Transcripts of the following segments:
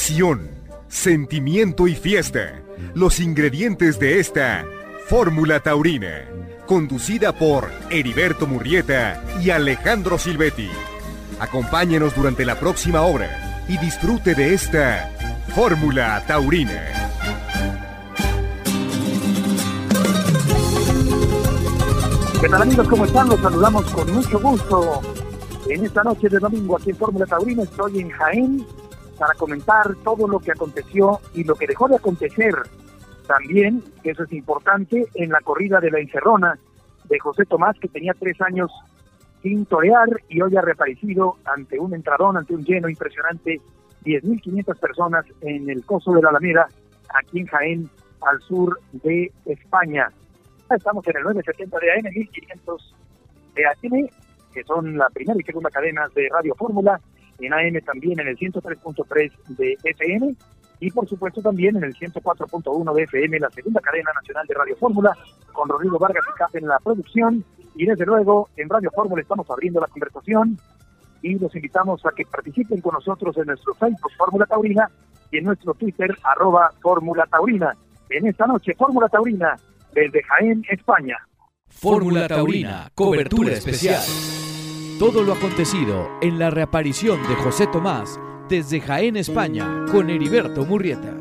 pasión, sentimiento y fiesta. Los ingredientes de esta Fórmula Taurina. Conducida por Heriberto Murrieta y Alejandro Silvetti. Acompáñenos durante la próxima hora y disfrute de esta Fórmula Taurina. ¿Qué tal amigos? ¿Cómo están? Los saludamos con mucho gusto. En esta noche de domingo aquí en Fórmula Taurina estoy en Jaén para comentar todo lo que aconteció y lo que dejó de acontecer. También, eso es importante, en la corrida de la Encerrona de José Tomás, que tenía tres años sin torear y hoy ha reaparecido ante un entradón, ante un lleno impresionante, 10.500 personas en el Coso de la Alameda, aquí en Jaén, al sur de España. Estamos en el 970 de AM, 1500 de AM, que son la primera y segunda cadena de Radio Fórmula, en AM también en el 103.3 de FM y por supuesto también en el 104.1 de FM, la segunda cadena nacional de Radio Fórmula, con Rodrigo Vargas y Cap en la producción. Y desde luego en Radio Fórmula estamos abriendo la conversación y los invitamos a que participen con nosotros en nuestro Facebook Fórmula Taurina y en nuestro Twitter arroba Fórmula Taurina. En esta noche, Fórmula Taurina, desde Jaén, España. Fórmula Taurina, cobertura especial. Todo lo acontecido en la reaparición de José Tomás desde Jaén, España, con Heriberto Murrieta.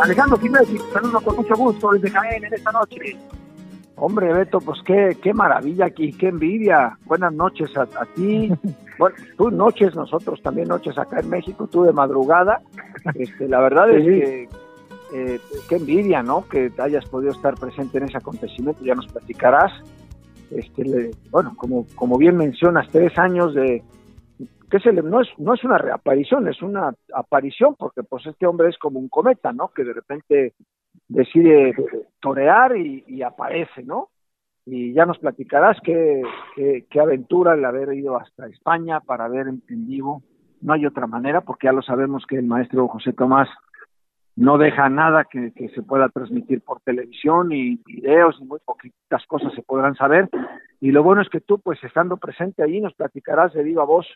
Alejandro Jiménez, saludo con mucho gusto desde Jaén en esta noche. Hombre, Beto, pues qué, qué maravilla aquí, qué envidia. Buenas noches a, ti. bueno, tú noches, nosotros también noches acá en México, tú de madrugada. Este, la verdad es que eh, qué envidia, ¿no? Que hayas podido estar presente en ese acontecimiento, ya nos platicarás. Este, bueno, como, bien mencionas, tres años de, que se no, es, no es una reaparición, es una aparición, porque pues este hombre es como un cometa, ¿no? Que de repente decide torear y, aparece, ¿no? Y ya nos platicarás qué, qué, aventura el haber ido hasta España para ver en, vivo. No hay otra manera, porque ya lo sabemos que el maestro José Tomás no deja nada que, se pueda transmitir por televisión y videos y muy poquitas cosas se podrán saber. Y lo bueno es que tú, pues estando presente allí, nos platicarás de viva voz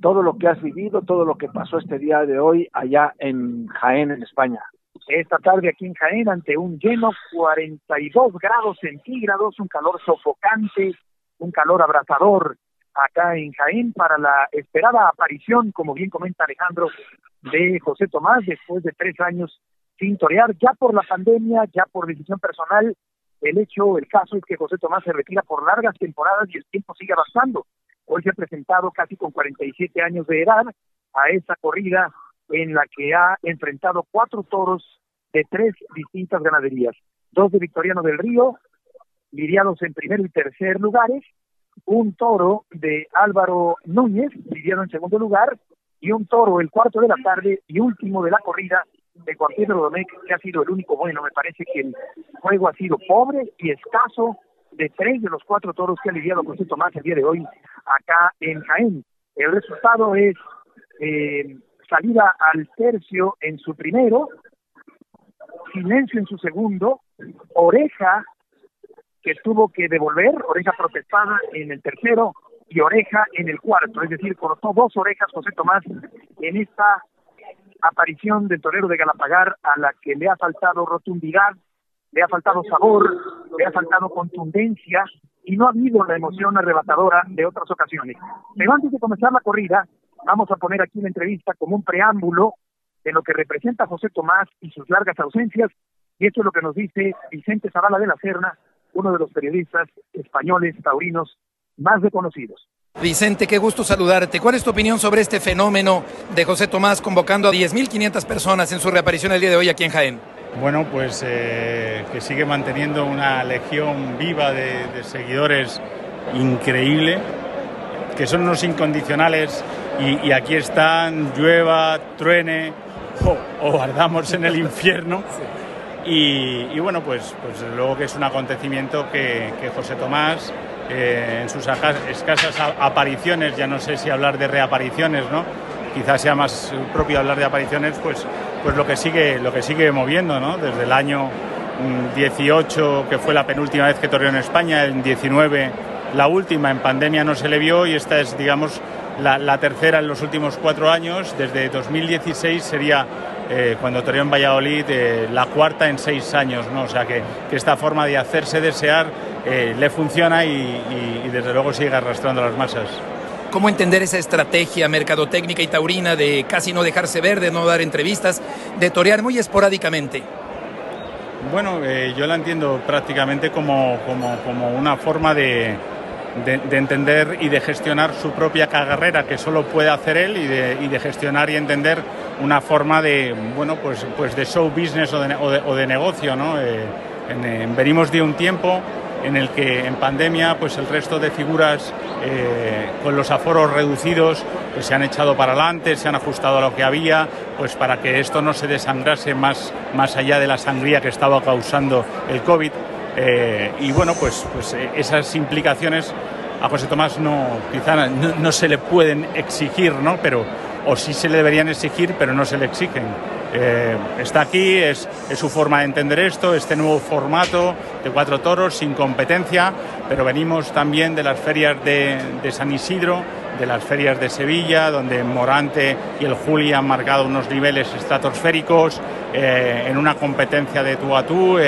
todo lo que has vivido, todo lo que pasó este día de hoy allá en Jaén, en España. Esta tarde aquí en Jaén, ante un lleno, 42 grados centígrados, un calor sofocante, un calor abrazador acá en Jaén para la esperada aparición, como bien comenta Alejandro, de José Tomás después de tres años sin torear, ya por la pandemia, ya por decisión personal. El hecho, el caso es que José Tomás se retira por largas temporadas y el tiempo sigue avanzando. Hoy se ha presentado casi con 47 años de edad a esa corrida en la que ha enfrentado cuatro toros de tres distintas ganaderías. Dos de Victoriano del Río, lidiados en primer y tercer lugares, un toro de Álvaro Núñez, lidiado en segundo lugar, y un toro el cuarto de la tarde y último de la corrida de Juan Pedro Domecq, que ha sido el único bueno. Me parece que el juego ha sido pobre y escaso de tres de los cuatro toros que ha lidiado José Tomás el día de hoy acá en Jaén. El resultado es eh, salida al tercio en su primero, silencio en su segundo, oreja que tuvo que devolver, oreja protestada en el tercero, y oreja en el cuarto, es decir, cortó dos orejas José Tomás en esta aparición del torero de Galapagar a la que le ha faltado rotundidad, le ha faltado sabor, le ha faltado contundencia y no ha habido la emoción arrebatadora de otras ocasiones. Pero antes de comenzar la corrida, vamos a poner aquí una entrevista como un preámbulo de lo que representa José Tomás y sus largas ausencias, y esto es lo que nos dice Vicente Zavala de la Serna, uno de los periodistas españoles taurinos más reconocidos. Vicente, qué gusto saludarte. ¿Cuál es tu opinión sobre este fenómeno de José Tomás convocando a 10.500 personas en su reaparición el día de hoy aquí en Jaén? Bueno, pues eh, que sigue manteniendo una legión viva de, seguidores increíble, que son unos incondicionales y, aquí están, llueva, truene o, ardamos en el infierno. Y, bueno, pues, pues luego que es un acontecimiento que, que José Tomás eh, en sus escasas apariciones, ya no sé si hablar de reapariciones, ¿no? Quizás sea más propio hablar de apariciones, pues, pues lo que sigue, lo que sigue moviendo, ¿no? Desde el año 18, mm, que fue la penúltima vez que torrió en España, en 19 la última en pandemia no se le vio y esta es, digamos, la, tercera en los últimos cuatro años. Desde 2016 sería, eh, cuando toreó en Valladolid, eh, la cuarta en seis años. ¿no? O sea que, esta forma de hacerse desear eh, le funciona y, desde luego sigue arrastrando las masas. ¿Cómo entender esa estrategia mercadotécnica y taurina de casi no dejarse ver, de no dar entrevistas, de torear muy esporádicamente? Bueno, yo la entiendo prácticamente como, como, como una forma de, de, entender y de gestionar su propia carrera que solo puede hacer él y de, gestionar y entender una forma de bueno pues pues de show business o de, negocio no eh, venimos de un tiempo en el que en pandemia pues el resto de figuras eh, con los aforos reducidos pues se han echado para adelante, se han ajustado a lo que había, pues para que esto no se desangrase más, más allá de la sangría que estaba causando el COVID. Eh, y bueno, pues, pues eh, esas implicaciones a José Tomás no, quizá no, se le pueden exigir, ¿no? Pero, o sí se le deberían exigir, pero no se le exigen. Eh, está aquí, es, es, su forma de entender esto, este nuevo formato de cuatro toros sin competencia, pero venimos también de las ferias de, San Isidro, de las ferias de Sevilla, donde Morante y el Juli han marcado unos niveles estratosféricos en una competencia de tú a tú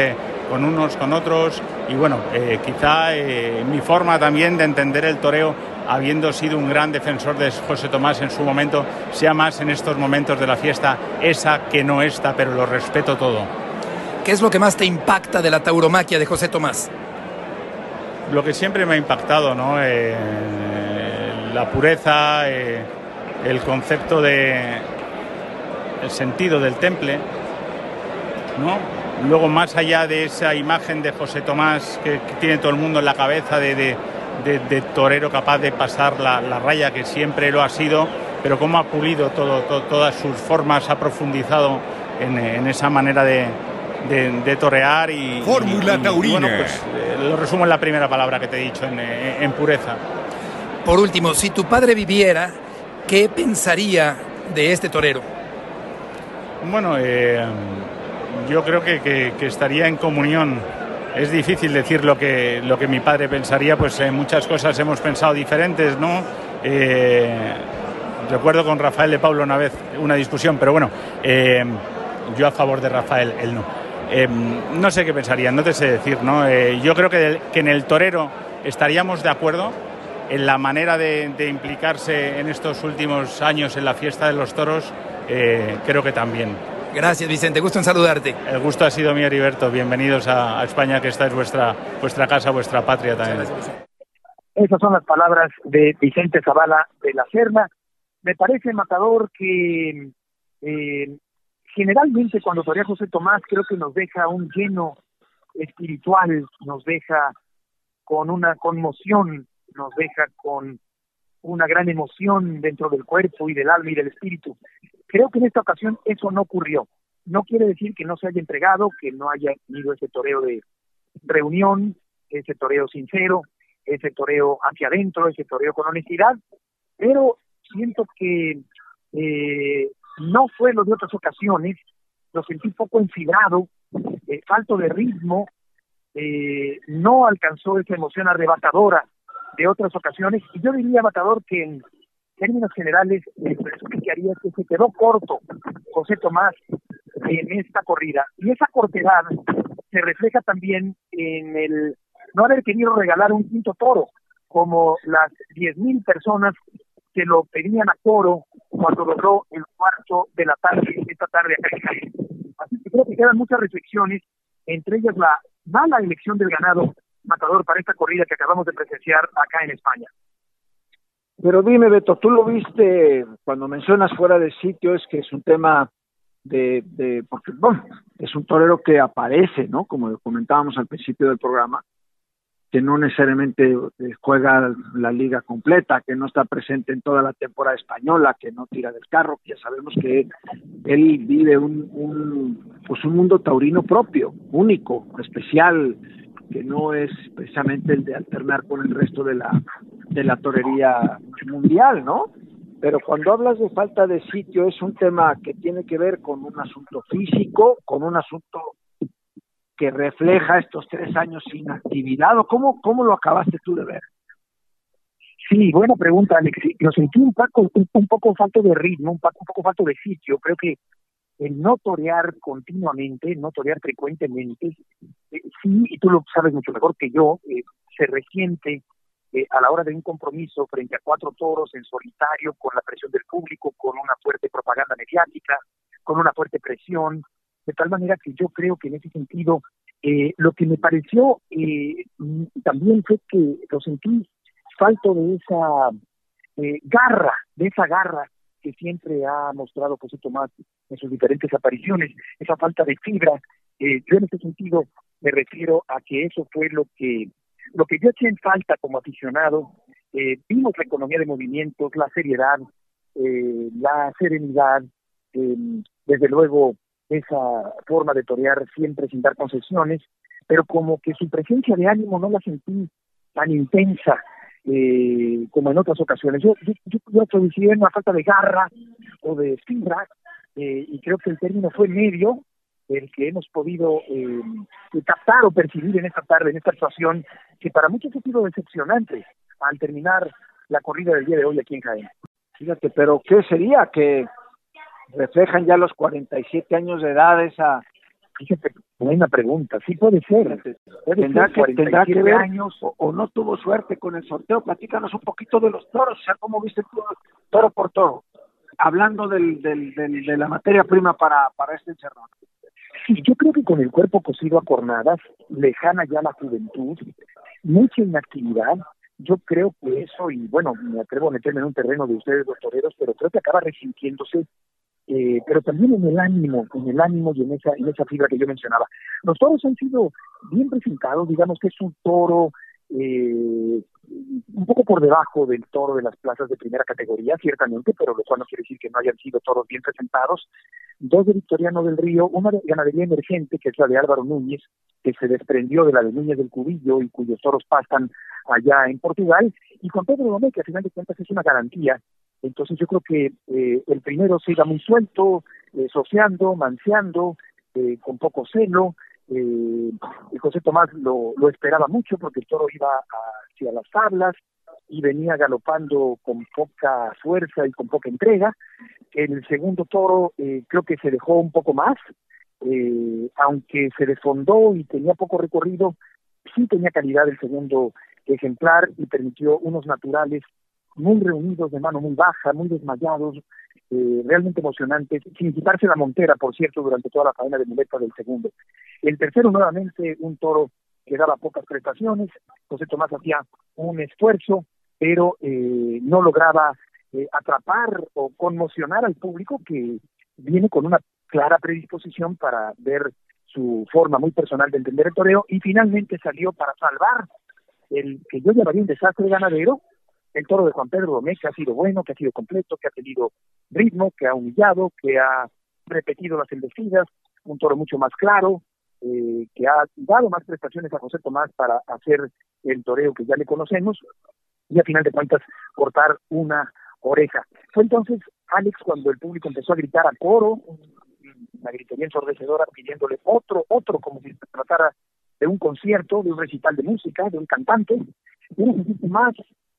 con unos, con otros. Y bueno, eh, quizá eh, mi forma también de entender el toreo, habiendo sido un gran defensor de José Tomás en su momento, sea más en estos momentos de la fiesta esa que no esta, pero lo respeto todo. ¿Qué es lo que más te impacta de la tauromaquia de José Tomás? Lo que siempre me ha impactado, ¿no? Eh, la pureza, el concepto de el sentido del temple, ¿no? Luego, más allá de esa imagen de José Tomás que, tiene todo el mundo en la cabeza de, torero capaz de pasar la, raya, que siempre lo ha sido, pero cómo ha pulido todo, todas sus formas, ha profundizado en, esa manera de, torear y... Fórmula Taurina. bueno, pues eh, lo resumo en la primera palabra que te he dicho, en, pureza. Por último, si tu padre viviera, ¿qué pensaría de este torero? Bueno, eh, yo creo que, estaría en comunión. Es difícil decir lo que, lo que mi padre pensaría, pues en muchas cosas hemos pensado diferentes, ¿no? Eh, recuerdo con Rafael de Pablo una vez una discusión, pero bueno, eh, yo a favor de Rafael, él no. Eh, no sé qué pensaría, no te sé decir, ¿no? yo creo que, en el torero estaríamos de acuerdo en la manera de, implicarse en estos últimos años en la fiesta de los toros, creo que también. Gracias, Vicente. Gusto en saludarte. El gusto ha sido mío, Heriberto. Bienvenidos a, España, que esta es vuestra, vuestra casa, vuestra patria también. Esas son las palabras de Vicente Zavala de la Serna. Me parece, Matador, que eh, generalmente cuando torea José Tomás creo que nos deja un lleno espiritual, nos deja con una conmoción, nos deja con una gran emoción dentro del cuerpo y del alma y del espíritu. Creo que en esta ocasión eso no ocurrió. No quiere decir que no se haya entregado, que no haya tenido ese toreo de reunión, ese toreo sincero, ese toreo hacia adentro, ese toreo con honestidad, pero siento que eh, no fue lo de otras ocasiones, lo sentí poco enfibrado, eh, falto de ritmo, eh, no alcanzó esa emoción arrebatadora de otras ocasiones, y yo diría, Matador, que en términos generales, el que haría es que se quedó corto José Tomás en esta corrida. Y esa cortedad se refleja también en el no haber querido regalar un quinto toro, como las diez mil personas que lo pedían a toro cuando logró el cuarto de la tarde, esta tarde acá en Así que creo que quedan muchas reflexiones, entre ellas la mala elección del ganado matador para esta corrida que acabamos de presenciar acá en España. Pero dime, Beto, tú lo viste cuando mencionas fuera de sitio, es que es un tema de, de porque, bueno, es un torero que aparece, ¿no? Como comentábamos al principio del programa, que no necesariamente eh, juega la liga completa, que no está presente en toda la temporada española, que no tira del carro, que ya sabemos que él vive un, un, pues un mundo taurino propio, único, especial, que no es precisamente el de alternar con el resto de la, de la torería mundial, ¿no? Pero cuando hablas de falta de sitio es un tema que tiene que ver con un asunto físico, con un asunto que refleja estos tres años sin actividad, ¿o cómo, cómo lo acabaste tú de ver? Sí, buena pregunta, Alex. Lo sentí un poco, un, poco falto de ritmo, un poco, un poco falto de sitio. Creo que el no torear continuamente, no torear frecuentemente, eh, sí, y tú lo sabes mucho mejor que yo, eh, se resiente eh, a la hora de un compromiso frente a cuatro toros en solitario, con la presión del público, con una fuerte propaganda mediática, con una fuerte presión, de tal manera que yo creo que en ese sentido, lo que me pareció también fue que lo sentí falto de esa garra, de esa garra que siempre ha mostrado José Tomás en sus diferentes apariciones, esa falta de fibra. Eh, yo en ese sentido me refiero a que eso fue lo que lo que yo eché en falta como aficionado. Eh, vimos la economía de movimientos, la seriedad, eh, la serenidad, desde luego esa forma de torear siempre sin dar concesiones, pero como que su presencia de ánimo no la sentí tan intensa eh, como en otras ocasiones. Yo, yo, yo, yo una falta de garra o de fibra, eh, y creo que el término fue medio el que hemos podido eh, captar o percibir en esta tarde, en esta actuación, que para muchos ha sido decepcionante al terminar la corrida del día de hoy aquí en Jaén. Fíjate, pero ¿qué sería que reflejan ya los 47 años de edad esa Fíjate, buena pregunta. Sí puede ser. tendrá, que, tendrá que ver años o, no tuvo suerte con el sorteo. Platícanos un poquito de los toros, o sea, cómo viste tú toro por toro. Hablando del, del, de la materia prima para, para este encerrón. Sí, yo creo que con el cuerpo cosido a cornadas, lejana ya la juventud, mucha inactividad, yo creo que eso, y bueno, me atrevo a meterme en un terreno de ustedes, los toreros, pero creo que acaba resintiéndose eh, pero también en el ánimo, en el ánimo y en esa, en esa fibra que yo mencionaba. Los toros han sido bien presentados, digamos que es un toro eh, un poco por debajo del toro de las plazas de primera categoría, ciertamente, pero lo cual no quiere decir que no hayan sido toros bien presentados. Dos de Victoriano del Río, una de ganadería emergente, que es la de Álvaro Núñez, que se desprendió de la de Núñez del Cubillo y cuyos toros pasan allá en Portugal, y Juan Pedro Gómez, que a final de cuentas es una garantía entonces yo creo que eh, el primero se iba muy suelto, eh, sociando, manseando, eh, con poco celo. Eh, José Tomás lo, lo esperaba mucho porque el toro iba hacia las tablas y venía galopando con poca fuerza y con poca entrega. El segundo toro eh, creo que se dejó un poco más, eh, aunque se desfondó y tenía poco recorrido, sí tenía calidad el segundo ejemplar y permitió unos naturales muy reunidos, de mano muy baja, muy desmayados, eh, realmente emocionantes, sin quitarse la montera, por cierto, durante toda la faena de muleta del segundo. El tercero, nuevamente, un toro que daba pocas prestaciones, José Tomás hacía un esfuerzo, pero eh, no lograba eh, atrapar o conmocionar al público que viene con una clara predisposición para ver su forma muy personal de entender el toreo y finalmente salió para salvar el que yo llamaría un desastre ganadero, el toro de Juan Pedro Domecq que ha sido bueno, que ha sido completo, que ha tenido ritmo, que ha humillado, que ha repetido las embestidas, un toro mucho más claro, eh, que ha dado más prestaciones a José Tomás para hacer el toreo que ya le conocemos y a final de cuentas cortar una oreja. Fue entonces Alex cuando el público empezó a gritar a coro, una gritería ensordecedora pidiéndole otro, otro, como si se tratara de un concierto, de un recital de música, de un cantante, y más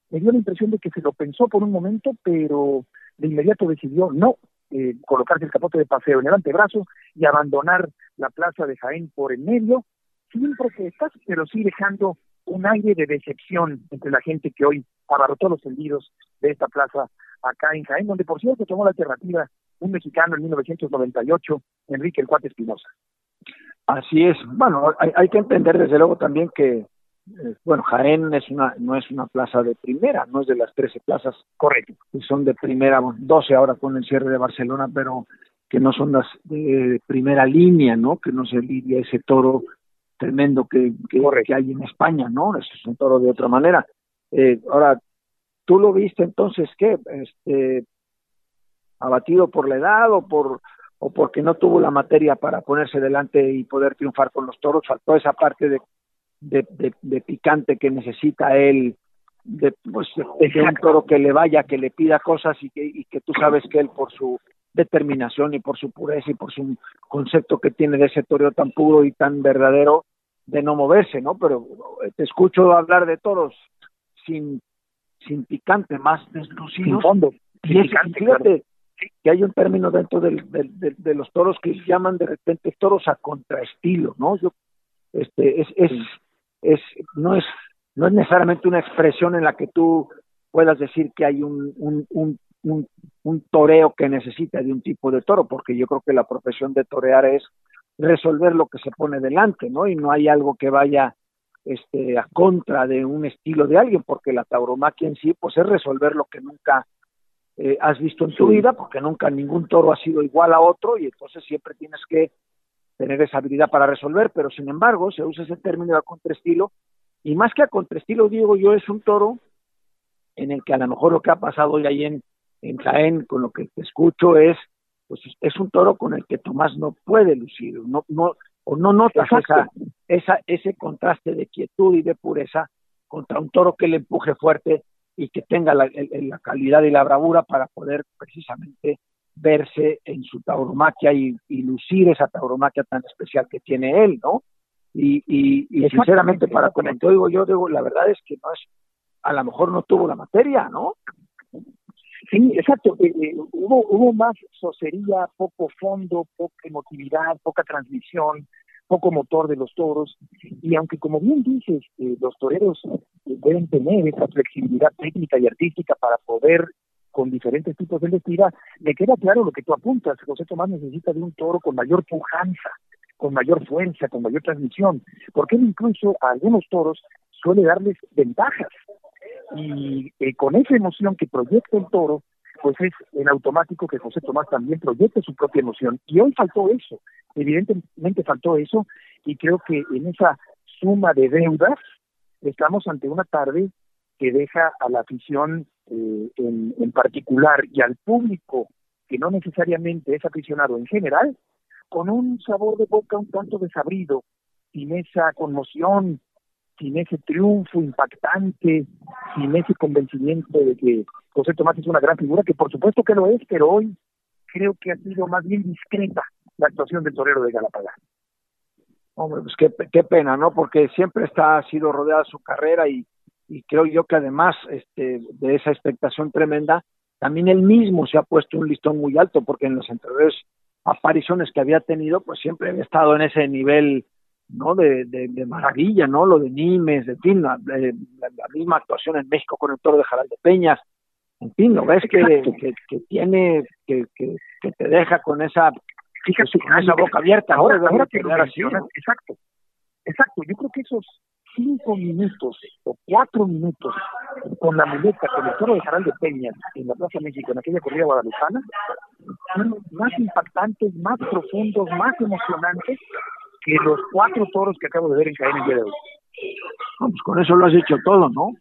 me dio la impresión de que se lo pensó por un momento, pero de inmediato decidió no eh, colocarse el capote de paseo en el antebrazo y abandonar la plaza de Jaén por el medio, sin protestas, pero sí dejando un aire de decepción entre la gente que hoy abarrotó los tendidos de esta plaza acá en Jaén, donde por cierto tomó la alternativa un mexicano en 1998, Enrique El Cuate Espinosa. Así es. Bueno, hay, que entender desde luego también que bueno, Jaén es una, no es una plaza de primera, no es de las 13 plazas correcto, que son de primera, 12 ahora con el cierre de Barcelona, pero que no son las de primera línea, ¿no? Que no se lidia ese toro tremendo que, que, hay en España, ¿no? Es un toro de otra manera. Eh, ahora, ¿tú lo viste entonces qué? Este, abatido por la edad o por o porque no tuvo la materia para ponerse delante y poder triunfar con los toros, faltó esa parte de de, de, picante que necesita él, de, pues, de un toro que le vaya, que le pida cosas y que, y que tú sabes que él por su determinación y por su pureza y por su concepto que tiene de ese toro tan puro y tan verdadero de no moverse, ¿no? Pero te escucho hablar de toros sin sin picante, más deslucidos. Sin fondo. Y es, fíjate que hay un término dentro del, de los toros que llaman de repente toros a contraestilo, ¿no? Yo, este, es, es, es, no es, no es necesariamente una expresión en la que tú puedas decir que hay un, un, un, un, un toreo que necesita de un tipo de toro, porque yo creo que la profesión de torear es resolver lo que se pone delante, ¿no? Y no hay algo que vaya este, a contra de un estilo de alguien, porque la tauromaquia en sí, pues es resolver lo que nunca eh, has visto en tu vida, porque nunca ningún toro ha sido igual a otro y entonces siempre tienes que tener esa habilidad para resolver, pero sin embargo se usa ese término de contraestilo y más que a contraestilo digo yo es un toro en el que a lo mejor lo que ha pasado hoy ahí en, en Jaén con lo que te escucho es pues es un toro con el que Tomás no puede lucir, no, no, o no notas esa, esa, ese contraste de quietud y de pureza contra un toro que le empuje fuerte y que tenga la, la calidad y la bravura para poder precisamente verse en su tauromaquia y, lucir esa tauromaquia tan especial que tiene él, ¿no? Y, y, sinceramente, para te digo yo, digo, la verdad es que no es, a lo mejor no tuvo la materia, ¿no? Sí, exacto. Eh, eh, hubo, hubo más socería, poco fondo, poca emotividad, poca transmisión, poco motor de los toros. Y aunque, como bien dices, eh, los toreros deben tener esa flexibilidad técnica y artística para poder con diferentes tipos de embestida, me queda claro lo que tú apuntas. José Tomás necesita de un toro con mayor pujanza, con mayor fuerza, con mayor transmisión, porque él incluso a algunos toros suele darles ventajas y eh, con esa emoción que proyecta el toro, pues es en automático que José Tomás también proyecte su propia emoción. Y hoy faltó eso, evidentemente faltó eso, y creo que en esa suma de deudas estamos ante una tarde que deja a la afición eh, en, en particular y al público que no necesariamente es aficionado en general, con un sabor de boca un tanto desabrido, sin esa conmoción sin ese triunfo impactante, sin ese convencimiento de que José Tomás es una gran figura, que por supuesto que lo es, pero hoy creo que ha sido más bien discreta la actuación del torero de Galapagos. Hombre, pues qué, qué pena, ¿no? Porque siempre está, ha sido rodeada su carrera y, y creo yo que además este, de esa expectación tremenda, también él mismo se ha puesto un listón muy alto, porque en las anteriores apariciones que había tenido, pues siempre había estado en ese nivel ¿no? De, de, maravilla, ¿no? Lo de Nimes, en fin, la, misma actuación en México con el toro de Jaral de Peñas, en fin, lo ves que, que, tiene, que, que, te deja con esa, con esa boca abierta. Ahora, ahora que lo exacto, exacto, yo creo que esos cinco minutos o cuatro minutos con la muleta, con el toro de Jaral de Peñas en la Plaza México, en aquella corrida guadalupana, fueron más impactantes, más profundos, más emocionantes que los cuatro toros que acabo de ver en Jaén el día de hoy. pues con eso lo has hecho todo, ¿no?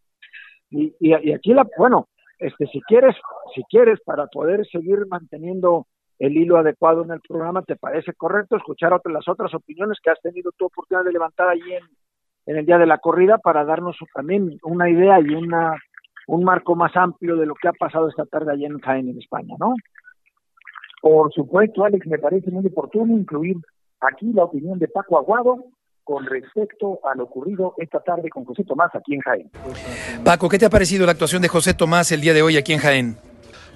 Y, y, aquí, la, bueno, este, si quieres, si quieres, para poder seguir manteniendo el hilo adecuado en el programa, ¿te parece correcto escuchar otras, las otras opiniones que has tenido tu oportunidad de levantar allí en, en el día de la corrida para darnos también una idea y una un marco más amplio de lo que ha pasado esta tarde allí en Jaén, en España, ¿no? Por supuesto, Alex, me parece muy oportuno incluir Aquí la opinión de Paco Aguado con respecto a lo ocurrido esta tarde con José Tomás aquí en Jaén. Paco, ¿qué te ha parecido la actuación de José Tomás el día de hoy aquí en Jaén?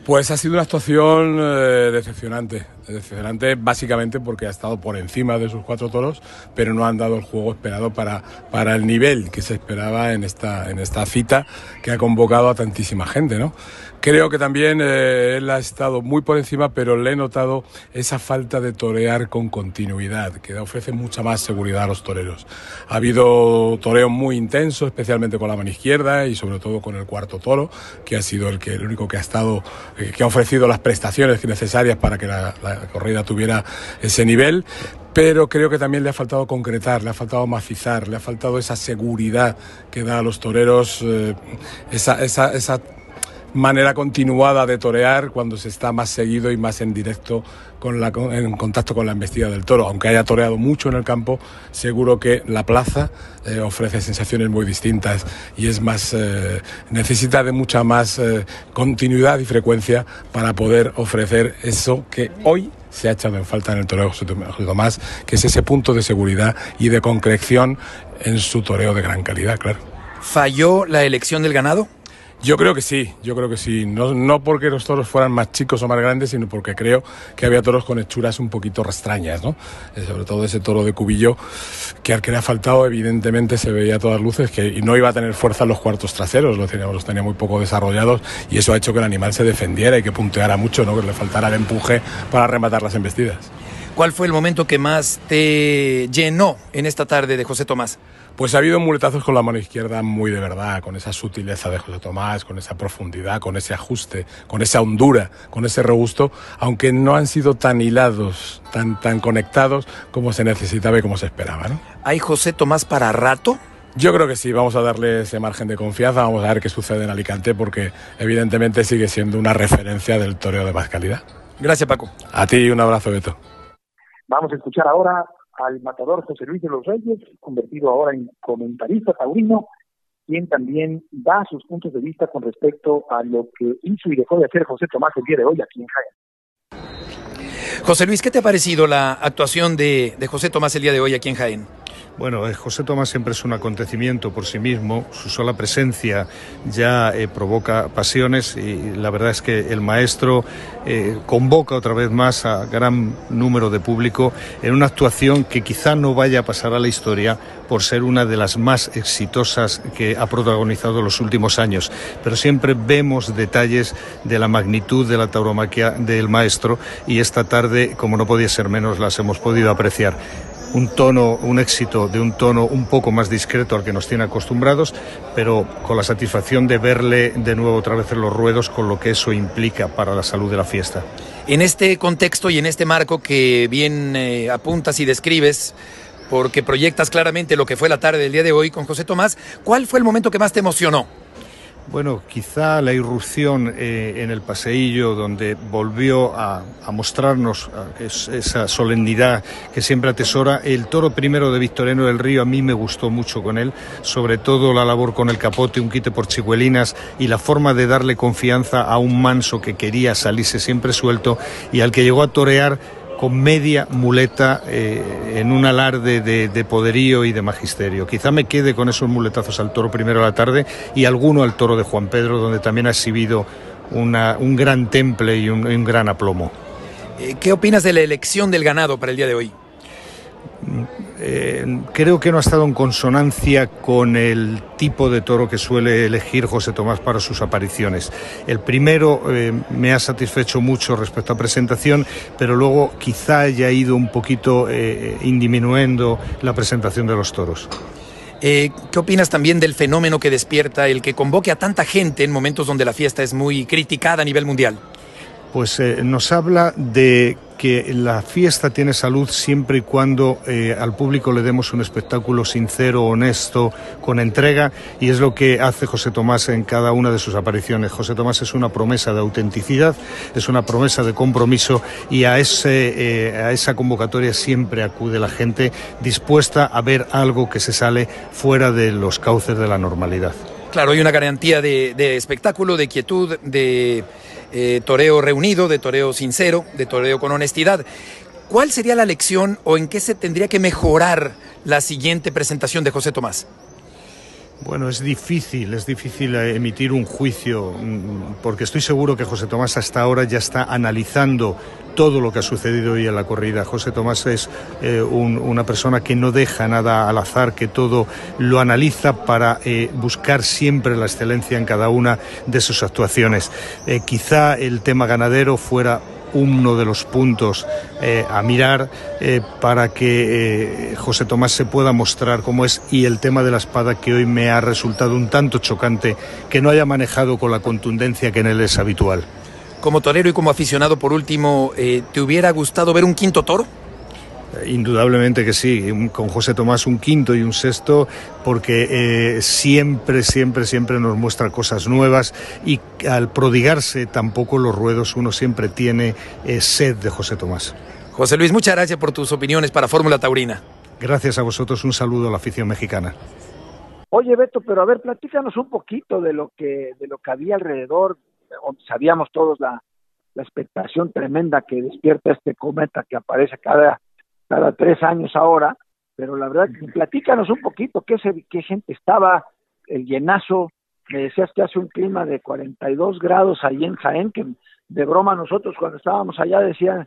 Pues ha sido una actuación eh, decepcionante, decepcionante básicamente porque ha estado por encima de sus cuatro toros, pero no han dado el juego esperado para, para el nivel que se esperaba en esta, en esta cita que ha convocado a tantísima gente, ¿no? Creo que también eh, él ha estado muy por encima, pero le he notado esa falta de torear con continuidad, que ofrece mucha más seguridad a los toreros. Ha habido toreo muy intenso, especialmente con la mano izquierda y sobre todo con el cuarto toro, que ha sido el, que, el único que ha estado, eh, que ha ofrecido las prestaciones necesarias para que la, corrida tuviera ese nivel pero creo que también le ha faltado concretar, le ha faltado macizar, le ha faltado esa seguridad que da a los toreros, eh, esa, esa, esa manera continuada de torear cuando se está más seguido y más en directo con la, en contacto con la embestida del toro. Aunque haya toreado mucho en el campo, seguro que la plaza eh, ofrece sensaciones muy distintas y es más eh, necesita de mucha más eh, continuidad y frecuencia para poder ofrecer eso que hoy se ha echado en falta en el toreo José Tomás, que es ese punto de seguridad y de concreción en su toreo de gran calidad, claro. ¿Falló la elección del ganado? Yo creo que sí, yo creo que sí. No, no porque los toros fueran más chicos o más grandes, sino porque creo que había toros con hechuras un poquito extrañas, ¿no? Eh, sobre todo ese toro de cubillo, que al que le ha faltado, evidentemente, se veía a todas luces que no iba a tener fuerza en los cuartos traseros, los tenía, los tenía muy poco desarrollados, y eso ha hecho que el animal se defendiera y que punteara mucho, ¿no? Que le faltara el empuje para rematar las embestidas. ¿Cuál fue el momento que más te llenó en esta tarde de José Tomás? Pues ha habido muletazos con la mano izquierda muy de verdad, con esa sutileza de José Tomás, con esa profundidad, con ese ajuste, con esa hondura, con ese robusto, aunque no han sido tan hilados, tan, tan conectados como se necesitaba y como se esperaba. ¿no? ¿Hay José Tomás para rato? Yo creo que sí, vamos a darle ese margen de confianza, vamos a ver qué sucede en Alicante, porque evidentemente sigue siendo una referencia del toreo de más calidad. Gracias, Paco. A ti un abrazo, Beto. Vamos a escuchar ahora al matador José Luis de los Reyes, convertido ahora en comentarista taurino, quien también da sus puntos de vista con respecto a lo que hizo y dejó de hacer José Tomás el día de hoy aquí en Jaén. José Luis, ¿qué te ha parecido la actuación de, de José Tomás el día de hoy aquí en Jaén? Bueno, eh, José Tomás siempre es un acontecimiento por sí mismo, su sola presencia ya eh, provoca pasiones y la verdad es que el maestro eh, convoca otra vez más a gran número de público en una actuación que quizá no vaya a pasar a la historia por ser una de las más exitosas que ha protagonizado los últimos años, pero siempre vemos detalles de la magnitud de la tauromaquia del maestro y esta tarde, como no podía ser menos, las hemos podido apreciar un tono, un éxito de un tono un poco más discreto al que nos tiene acostumbrados, pero con la satisfacción de verle de nuevo otra vez en los ruedos con lo que eso implica para la salud de la fiesta. En este contexto y en este marco que bien eh, apuntas y describes, porque proyectas claramente lo que fue la tarde del día de hoy con José Tomás, ¿cuál fue el momento que más te emocionó? Bueno, quizá la irrupción eh, en el paseillo donde volvió a, mostrarnos esa solemnidad que siempre atesora. El toro primero de Victorino del Río a mí me gustó mucho con él, sobre todo la labor con el capote, un quite por chigüelinas y la forma de darle confianza a un manso que quería salirse siempre suelto y al que llegó a torear con media muleta eh, en un alarde de, poderío y de magisterio. Quizá me quede con esos muletazos al toro primero a la tarde y alguno al toro de Juan Pedro, donde también ha exhibido un gran temple y un gran aplomo. Eh, ¿Qué opinas de la elección del ganado para el día de hoy? Eh, creo que no ha estado en consonancia con el tipo de toro que suele elegir José Tomás para sus apariciones. El primero eh, me ha satisfecho mucho respecto a presentación, pero luego quizá haya ido un poquito eh, indiminuendo la presentación de los toros. ¿Qué opinas también del fenómeno que despierta el que convoque a tanta gente en momentos donde la fiesta es muy criticada a nivel mundial? Pues nos habla de que la fiesta tiene salud siempre y cuando eh, al público le demos un espectáculo sincero, honesto, con entrega, y es lo que hace José Tomás en cada una de sus apariciones. José Tomás es una promesa de autenticidad, es una promesa de compromiso, y a, ese, eh, a esa convocatoria siempre acude la gente dispuesta a ver algo que se sale fuera de los cauces de la normalidad. Claro, hay una garantía de, de espectáculo, de quietud, de eh, toreo reunido, de toreo sincero, de toreo con honestidad. ¿Cuál sería la lección o en qué se tendría que mejorar la siguiente presentación de José Tomás? Bueno, es difícil, es difícil eh, emitir un juicio, mm, porque estoy seguro que José Tomás hasta ahora ya está analizando todo lo que ha sucedido hoy en la corrida. José Tomás es eh, una persona que no deja nada al azar, que todo lo analiza para eh, buscar siempre la excelencia en cada una de sus actuaciones. quizá el tema ganadero fuera uno de los puntos eh, a mirar eh, para que eh, José Tomás se pueda mostrar cómo es y el tema de la espada que hoy me ha resultado un tanto chocante que no haya manejado con la contundencia que en él es habitual. Como torero y como aficionado, por último, ¿te hubiera gustado ver un quinto toro? Indudablemente que sí, con José Tomás un quinto y un sexto, porque eh, siempre, siempre, siempre nos muestra cosas nuevas y al prodigarse tampoco los ruedos uno siempre tiene eh, sed de José Tomás. José Luis, muchas gracias por tus opiniones para Fórmula Taurina. Gracias a vosotros, un saludo a la afición mexicana. Oye Beto, pero a ver, platícanos un poquito de lo que, de lo que había alrededor, sabíamos todos la, la expectación tremenda que despierta este cometa que aparece cada cada tres años ahora, pero la verdad, platícanos un poquito, ¿qué, qué gente estaba, el llenazo, me decías que hace un clima de 42 grados ahí en Jaén, que de broma nosotros cuando estábamos allá decían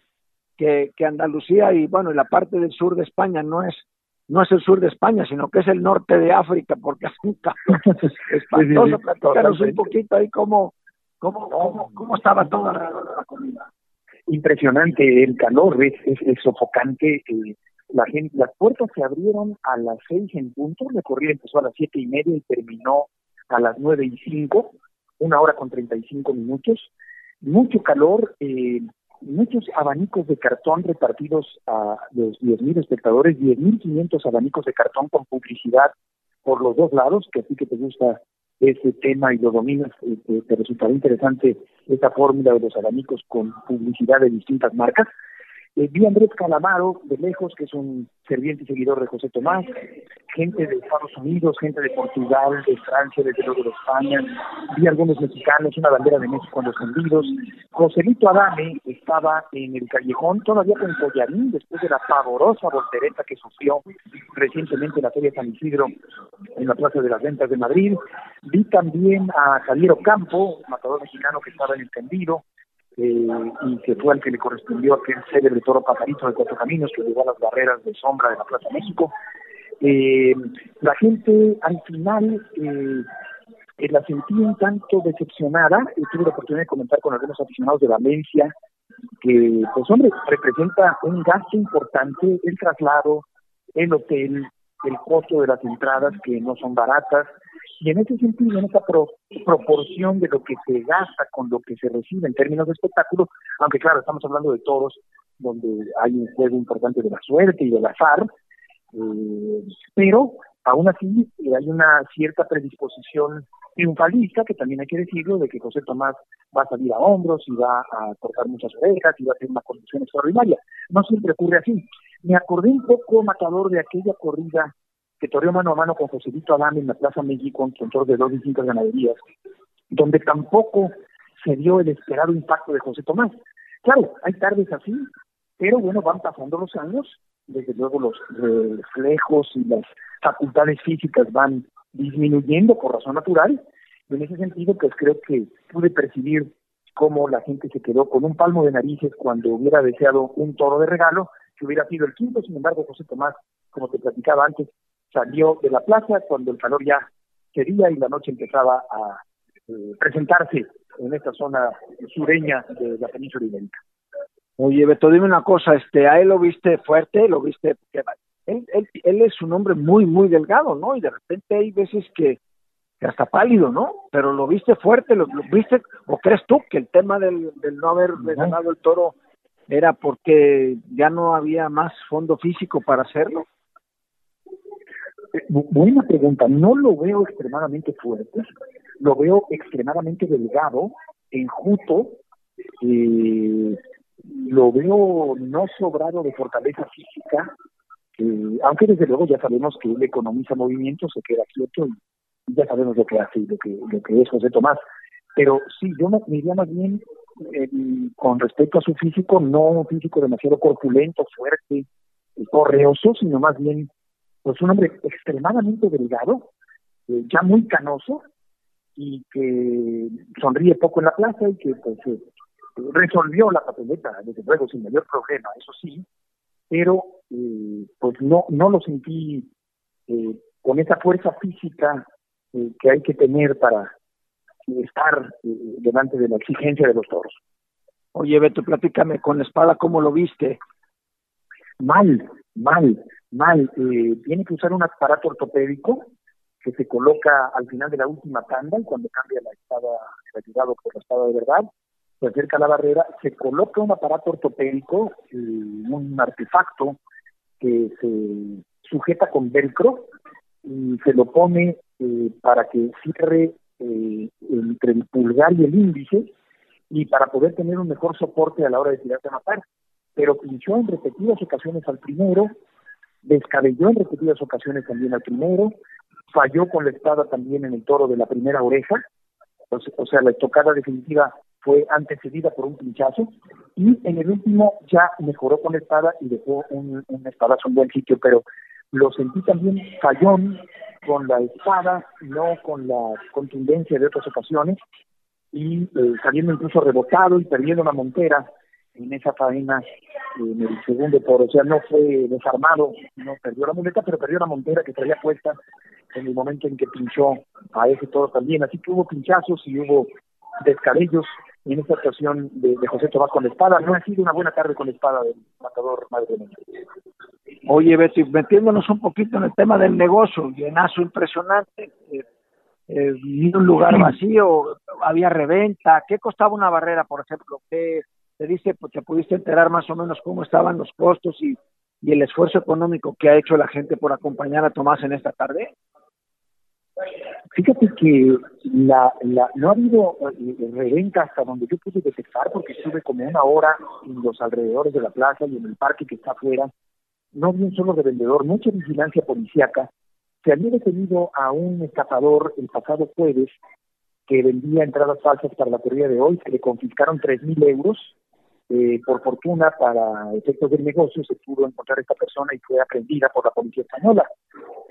que, que Andalucía y bueno, y la parte del sur de España no es no es el sur de España, sino que es el norte de África, porque hace un calor espantoso. Platícanos un poquito ahí cómo, cómo, cómo, cómo estaba toda la, comida. Impresionante el calor, es, es, sofocante. Eh, la gente, las puertas se abrieron a las seis en punto, la corrida empezó a las siete y media y terminó a las nueve y cinco, una hora con treinta y cinco minutos. Mucho calor, eh, muchos abanicos de cartón repartidos a los 10.000 espectadores, 10.500 abanicos de cartón con publicidad por los dos lados, que así que te gusta ese tema y lo dominas, eh, te resultará interesante esta fórmula de los abanicos con publicidad de distintas marcas. Eh, vi a Andrés Calamaro de lejos, que es un serviente y seguidor de José Tomás, gente de Estados Unidos, gente de Portugal, de Francia, desde luego de España, vi algunos mexicanos, una bandera de México en los tendidos. Joselito Adame estaba en el callejón, todavía con collarín, después de la pavorosa voltereta que sufrió recientemente en la Feria San Isidro en la Plaza de las Ventas de Madrid. Vi también a Javier Ocampo, matador mexicano que estaba en el tendido, eh, y que fue al que le correspondió aquel célebre toro pajarito de Cuatro Caminos que llegó a las barreras de sombra de la Plaza México. Eh, la gente al final eh, eh, la sentí un tanto decepcionada. y tuve la oportunidad de comentar con algunos aficionados de Valencia que, pues hombre, representa un gasto importante el traslado, el hotel, el costo de las entradas que no son baratas, y en ese sentido, en esa proporción de lo que se gasta con lo que se recibe en términos de espectáculo, aunque claro, estamos hablando de todos, donde hay un juego importante de la suerte y del azar, eh, pero aún así eh, hay una cierta predisposición triunfalista, que también hay que decirlo, de que José Tomás va a salir a hombros y va a cortar muchas orejas y va a hacer una condición extraordinaria. No siempre ocurre así. Me acordé un poco, Matador, de aquella corrida que torreó mano a mano con Joselito Adán en la Plaza México, en control de dos distintas ganaderías, donde tampoco se dio el esperado impacto de José Tomás. Claro, hay tardes así, pero bueno, van pasando los años, desde luego los reflejos y las facultades físicas van disminuyendo por razón natural, y en ese sentido pues creo que pude percibir cómo la gente se quedó con un palmo de narices cuando hubiera deseado un toro de regalo, que hubiera sido el quinto, sin embargo José Tomás, como te platicaba antes, salió de la plaza cuando el calor ya quería y la noche empezaba a eh, presentarse en esta zona sureña de la península ibérica. Oye, Beto, dime una cosa, este, a él lo viste fuerte, lo viste, él, él, él es un hombre muy, muy delgado, ¿no? Y de repente hay veces que, que hasta pálido, ¿no? Pero lo viste fuerte, lo, viste, o crees tú que el tema del, del no haber ganado el toro era porque ya no había más fondo físico para hacerlo? Buena pregunta. No lo veo extremadamente fuerte, lo veo extremadamente delgado, enjuto, eh, lo veo no sobrado de fortaleza física, eh, aunque desde luego ya sabemos que él economiza movimiento, se queda quieto y ya sabemos lo que hace y lo que, lo que es José Tomás. Pero sí, yo me, diría más bien eh, con respecto a su físico, no un físico demasiado corpulento, fuerte, correoso, sino más bien pues un hombre extremadamente delgado, eh, ya muy canoso, y que sonríe poco en la plaza y que pues eh, resolvió la papeleta, desde luego, sin mayor problema, eso sí, pero eh, pues no, no lo sentí con esa fuerza física que hay que tener para estar delante de la exigencia de los toros. Oye, Beto, platícame con la espada, ¿cómo lo viste? Mal, mal mal. Eh, tiene que usar un aparato ortopédico que se coloca al final de la última tanda y cuando cambia la espada, por la espada de verdad, se acerca a la barrera, se coloca un aparato ortopédico, eh, un artefacto que se sujeta con velcro y se lo pone eh, para que cierre eh, entre el pulgar y el índice y para poder tener un mejor soporte a la hora de tirarse a matar. Pero pinchó en repetidas ocasiones al primero, descabelló en repetidas ocasiones también al primero, falló con la espada también en el toro de la primera oreja, o sea, la estocada definitiva fue antecedida por un pinchazo, y en el último ya mejoró con la espada y dejó un, un espadazo en buen sitio, pero lo sentí también fallón con la espada, no con la contundencia de otras ocasiones, y eh, saliendo incluso rebotado y perdiendo la montera en esa faena en el segundo por, o sea, no fue desarmado, no perdió la muleta, pero perdió la montera que traía puesta en el momento en que pinchó a ese toro también. Así que hubo pinchazos y hubo descabellos en esta actuación de, José Tomás con la espada. No ha sido una buena tarde con la espada del matador Madre Oye, Betty, metiéndonos un poquito en el tema del negocio, llenazo impresionante, eh, eh, un lugar vacío, había reventa, ¿qué costaba una barrera, por ejemplo? ¿Qué te dice, pues te pudiste enterar más o menos cómo estaban los costos y, y el esfuerzo económico que ha hecho la gente por acompañar a Tomás en esta tarde? Fíjate que la, la, no ha habido eh, reventa hasta donde yo pude detectar, porque estuve como una hora en los alrededores de la plaza y en el parque que está afuera. No había un solo revendedor, mucha vigilancia policíaca. Se había detenido a un estafador el pasado jueves que vendía entradas falsas para la corrida de hoy, que le confiscaron tres mil euros. Eh, por fortuna, para efectos del negocio, se pudo encontrar esta persona y fue aprendida por la policía española.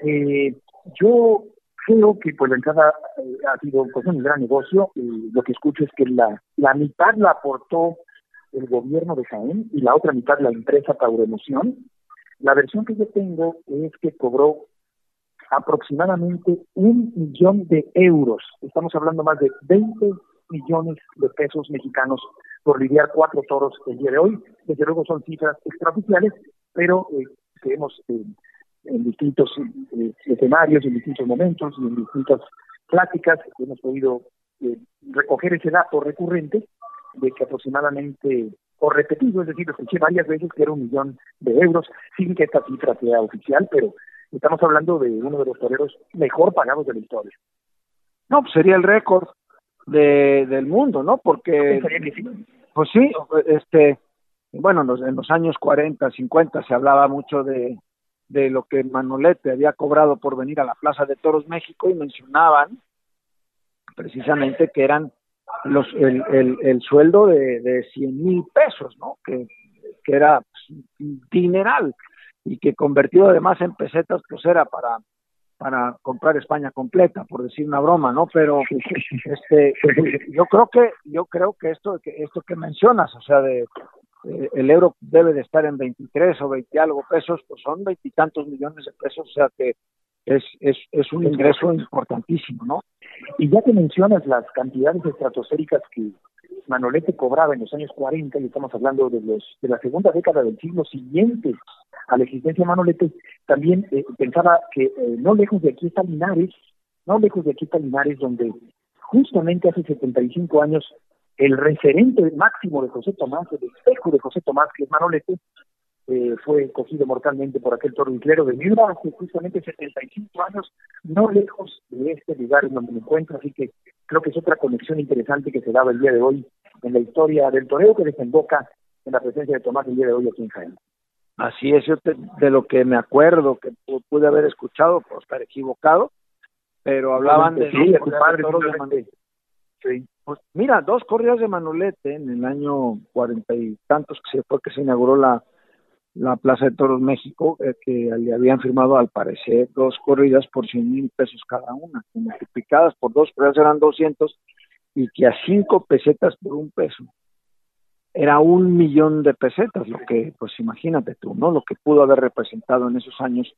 Eh, yo creo que pues la entrada eh, ha sido pues, un gran negocio. y lo que escucho es que la, la mitad la aportó el gobierno de Jaén y la otra mitad la empresa Tauremoción. La versión que yo tengo es que cobró aproximadamente un millón de euros. Estamos hablando más de 20 millones de pesos mexicanos por lidiar cuatro toros el día de hoy. Desde luego son cifras extraoficiales, pero eh, que hemos eh, en distintos eh, escenarios, en distintos momentos y en distintas pláticas hemos podido eh, recoger ese dato recurrente de que aproximadamente, o repetido, es decir, lo escuché varias veces que era un millón de euros, sin que esta cifra sea oficial, pero estamos hablando de uno de los toreros mejor pagados de la historia. No, pues sería el récord de, del mundo, ¿no? Porque, pues sí, este, bueno, en los años 40, 50 se hablaba mucho de, de lo que Manolete había cobrado por venir a la Plaza de Toros México y mencionaban precisamente que eran los el, el, el sueldo de, de 100 mil pesos, ¿no? Que, que era pues, dineral y que convertido además en pesetas pues era para para comprar España completa, por decir una broma, ¿no? Pero este yo creo que yo creo que esto que esto que mencionas, o sea, de eh, el euro debe de estar en 23 o 20 algo pesos, pues son veintitantos millones de pesos, o sea que es, es, es un ingreso importantísimo, ¿no? Y ya que mencionas las cantidades estratosféricas que Manolete cobraba en los años 40, y estamos hablando de los de la segunda década del siglo siguiente a la existencia de Manolete, también eh, pensaba que eh, no lejos de aquí está Linares, no lejos de aquí está Linares, donde justamente hace 75 años el referente máximo de José Tomás, el espejo de José Tomás, que es Manolete, eh, fue cogido mortalmente por aquel toro de Miura hace justamente 75 años, no lejos de este lugar en donde me encuentro, así que creo que es otra conexión interesante que se daba el día de hoy en la historia del toreo que desemboca en la presencia de Tomás el día de hoy aquí en Jaén. Así es, yo de lo que me acuerdo, que pude haber escuchado, por estar equivocado, pero hablaban de, sí, de tu padre, de Sí. Pues mira, dos corridas de Manolete en el año cuarenta y tantos que se fue que se inauguró la, la Plaza de Toros México, eh, que le habían firmado al parecer dos corridas por cien mil pesos cada una, multiplicadas por dos corridas eran doscientos y que a cinco pesetas por un peso era un millón de pesetas, lo que, pues imagínate tú, ¿no? Lo que pudo haber representado en esos años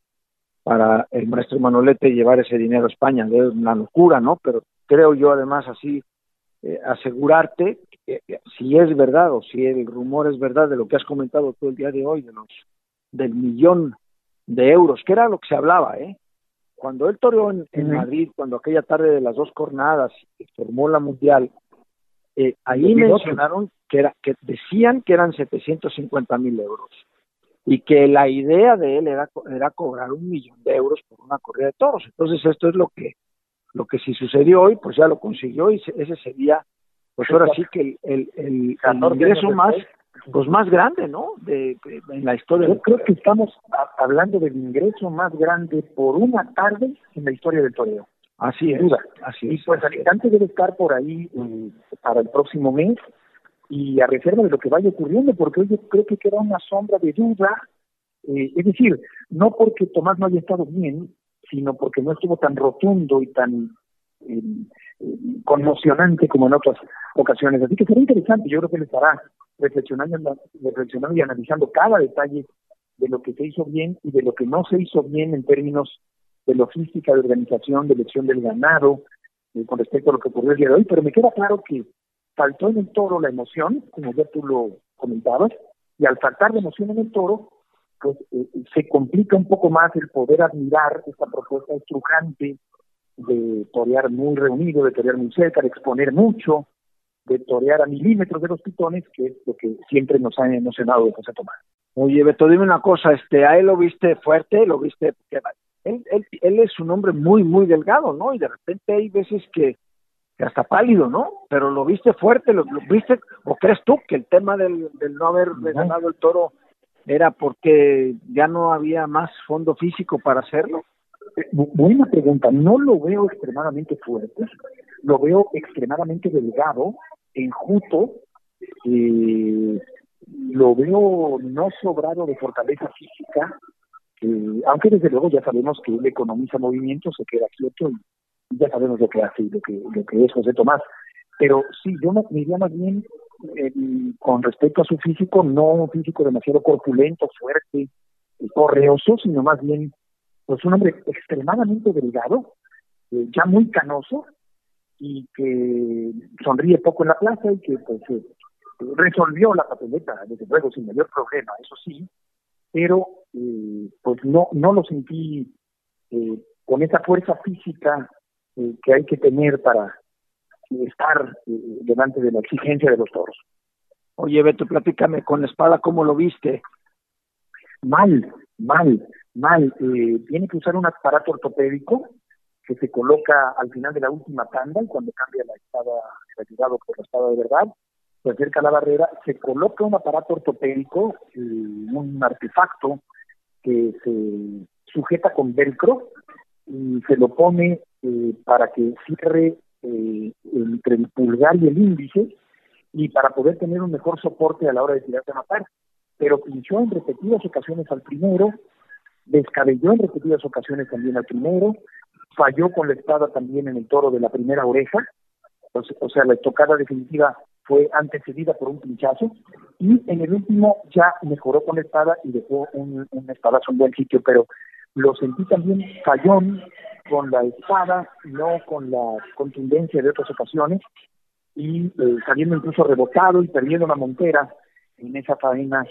para el maestro Manolete llevar ese dinero a España, es una locura, ¿no? Pero creo yo además así eh, asegurarte que, si es verdad o si el rumor es verdad de lo que has comentado todo el día de hoy, de los del millón de euros, que era lo que se hablaba, ¿eh? Cuando él toreó en, Madrid, cuando aquella tarde de las dos jornadas formó la mundial, eh, ahí mencionaron que era que decían que eran 750 mil euros y que la idea de él era, era cobrar un millón de euros por una corrida de toros. Entonces esto es lo que lo que si sucedió hoy, pues ya lo consiguió y ese sería, pues ahora sí que el, el, ingreso más, pues más grande, ¿no? De, en la historia. Yo creo que estamos hablando del ingreso más grande por una tarde en la historia del toreo. Así es. Así y pues Alicante debe estar por ahí mm, para el próximo mes y a reserva de lo que vaya ocurriendo, porque hoy yo creo que queda una sombra de duda. Eh, es decir, no porque Tomás no haya estado bien, sino porque no estuvo tan rotundo y tan eh, conmocionante como en otras ocasiones. Así que será interesante, yo creo que le estará reflexionando, reflexionando y analizando cada detalle de lo que se hizo bien y de lo que no se hizo bien en términos de logística, de organización, de elección del ganado, eh, con respecto a lo que ocurrió el día de hoy, pero me queda claro que faltó en el toro la emoción, como ya tú lo comentabas, y al faltar la emoción en el toro, pues eh, se complica un poco más el poder admirar esta propuesta estrujante de torear muy reunido, de torear muy cerca, de exponer mucho, de torear a milímetros de los pitones, que es lo que siempre nos ha emocionado de José Tomás. Oye, Beto, dime una cosa, este, a él lo viste fuerte, lo viste, él, él, él es un hombre muy, muy delgado, ¿no? Y de repente hay veces que, que hasta pálido, ¿no? Pero lo viste fuerte, lo, viste, o crees tú que el tema del, del no haber ganado el toro era porque ya no había más fondo físico para hacerlo? Eh, buena pregunta, no lo veo extremadamente fuerte, lo veo extremadamente delgado, enjuto, lo veo no sobrado de fortaleza física, aunque desde luego ya sabemos que él economiza movimiento, se queda quieto y ya sabemos lo que hace y lo que, lo que es José Tomás. Pero sí, yo me, iría más bien eh, con respecto a su físico, no un físico demasiado corpulento, fuerte, correoso, sino más bien pues un hombre extremadamente delgado, eh, ya muy canoso y que sonríe poco en la plaza y que pues eh, resolvió la papeleta desde luego sin mayor problema, eso sí, pero eh, pues no no lo sentí eh, con esa fuerza física que hay que tener para estar delante de la exigencia de los toros. Oye, Beto, platícame con la espada, ¿cómo lo viste? Mal, mal, mal. tiene que usar un aparato ortopédico que se coloca al final de la última tanda y cuando cambia la espada, ayudado por la espada de verdad, se acerca a la barrera, se coloca un aparato ortopédico, un artefacto que se sujeta con velcro y se lo pone eh, para que cierre eh, entre el pulgar y el índice y para poder tener un mejor soporte a la hora de tirarse a matar. Pero pinchó en repetidas ocasiones al primero, descabelló en repetidas ocasiones también al primero, falló con la espada también en el toro de la primera oreja, o sea, la estocada definitiva fue antecedida por un pinchazo y en el último ya mejoró con la espada y dejó un, un espadazo en buen sitio, pero lo sentí también fallón con la espada, no con la contundencia de otras ocasiones y eh, saliendo incluso rebotado y perdiendo la montera en esa faena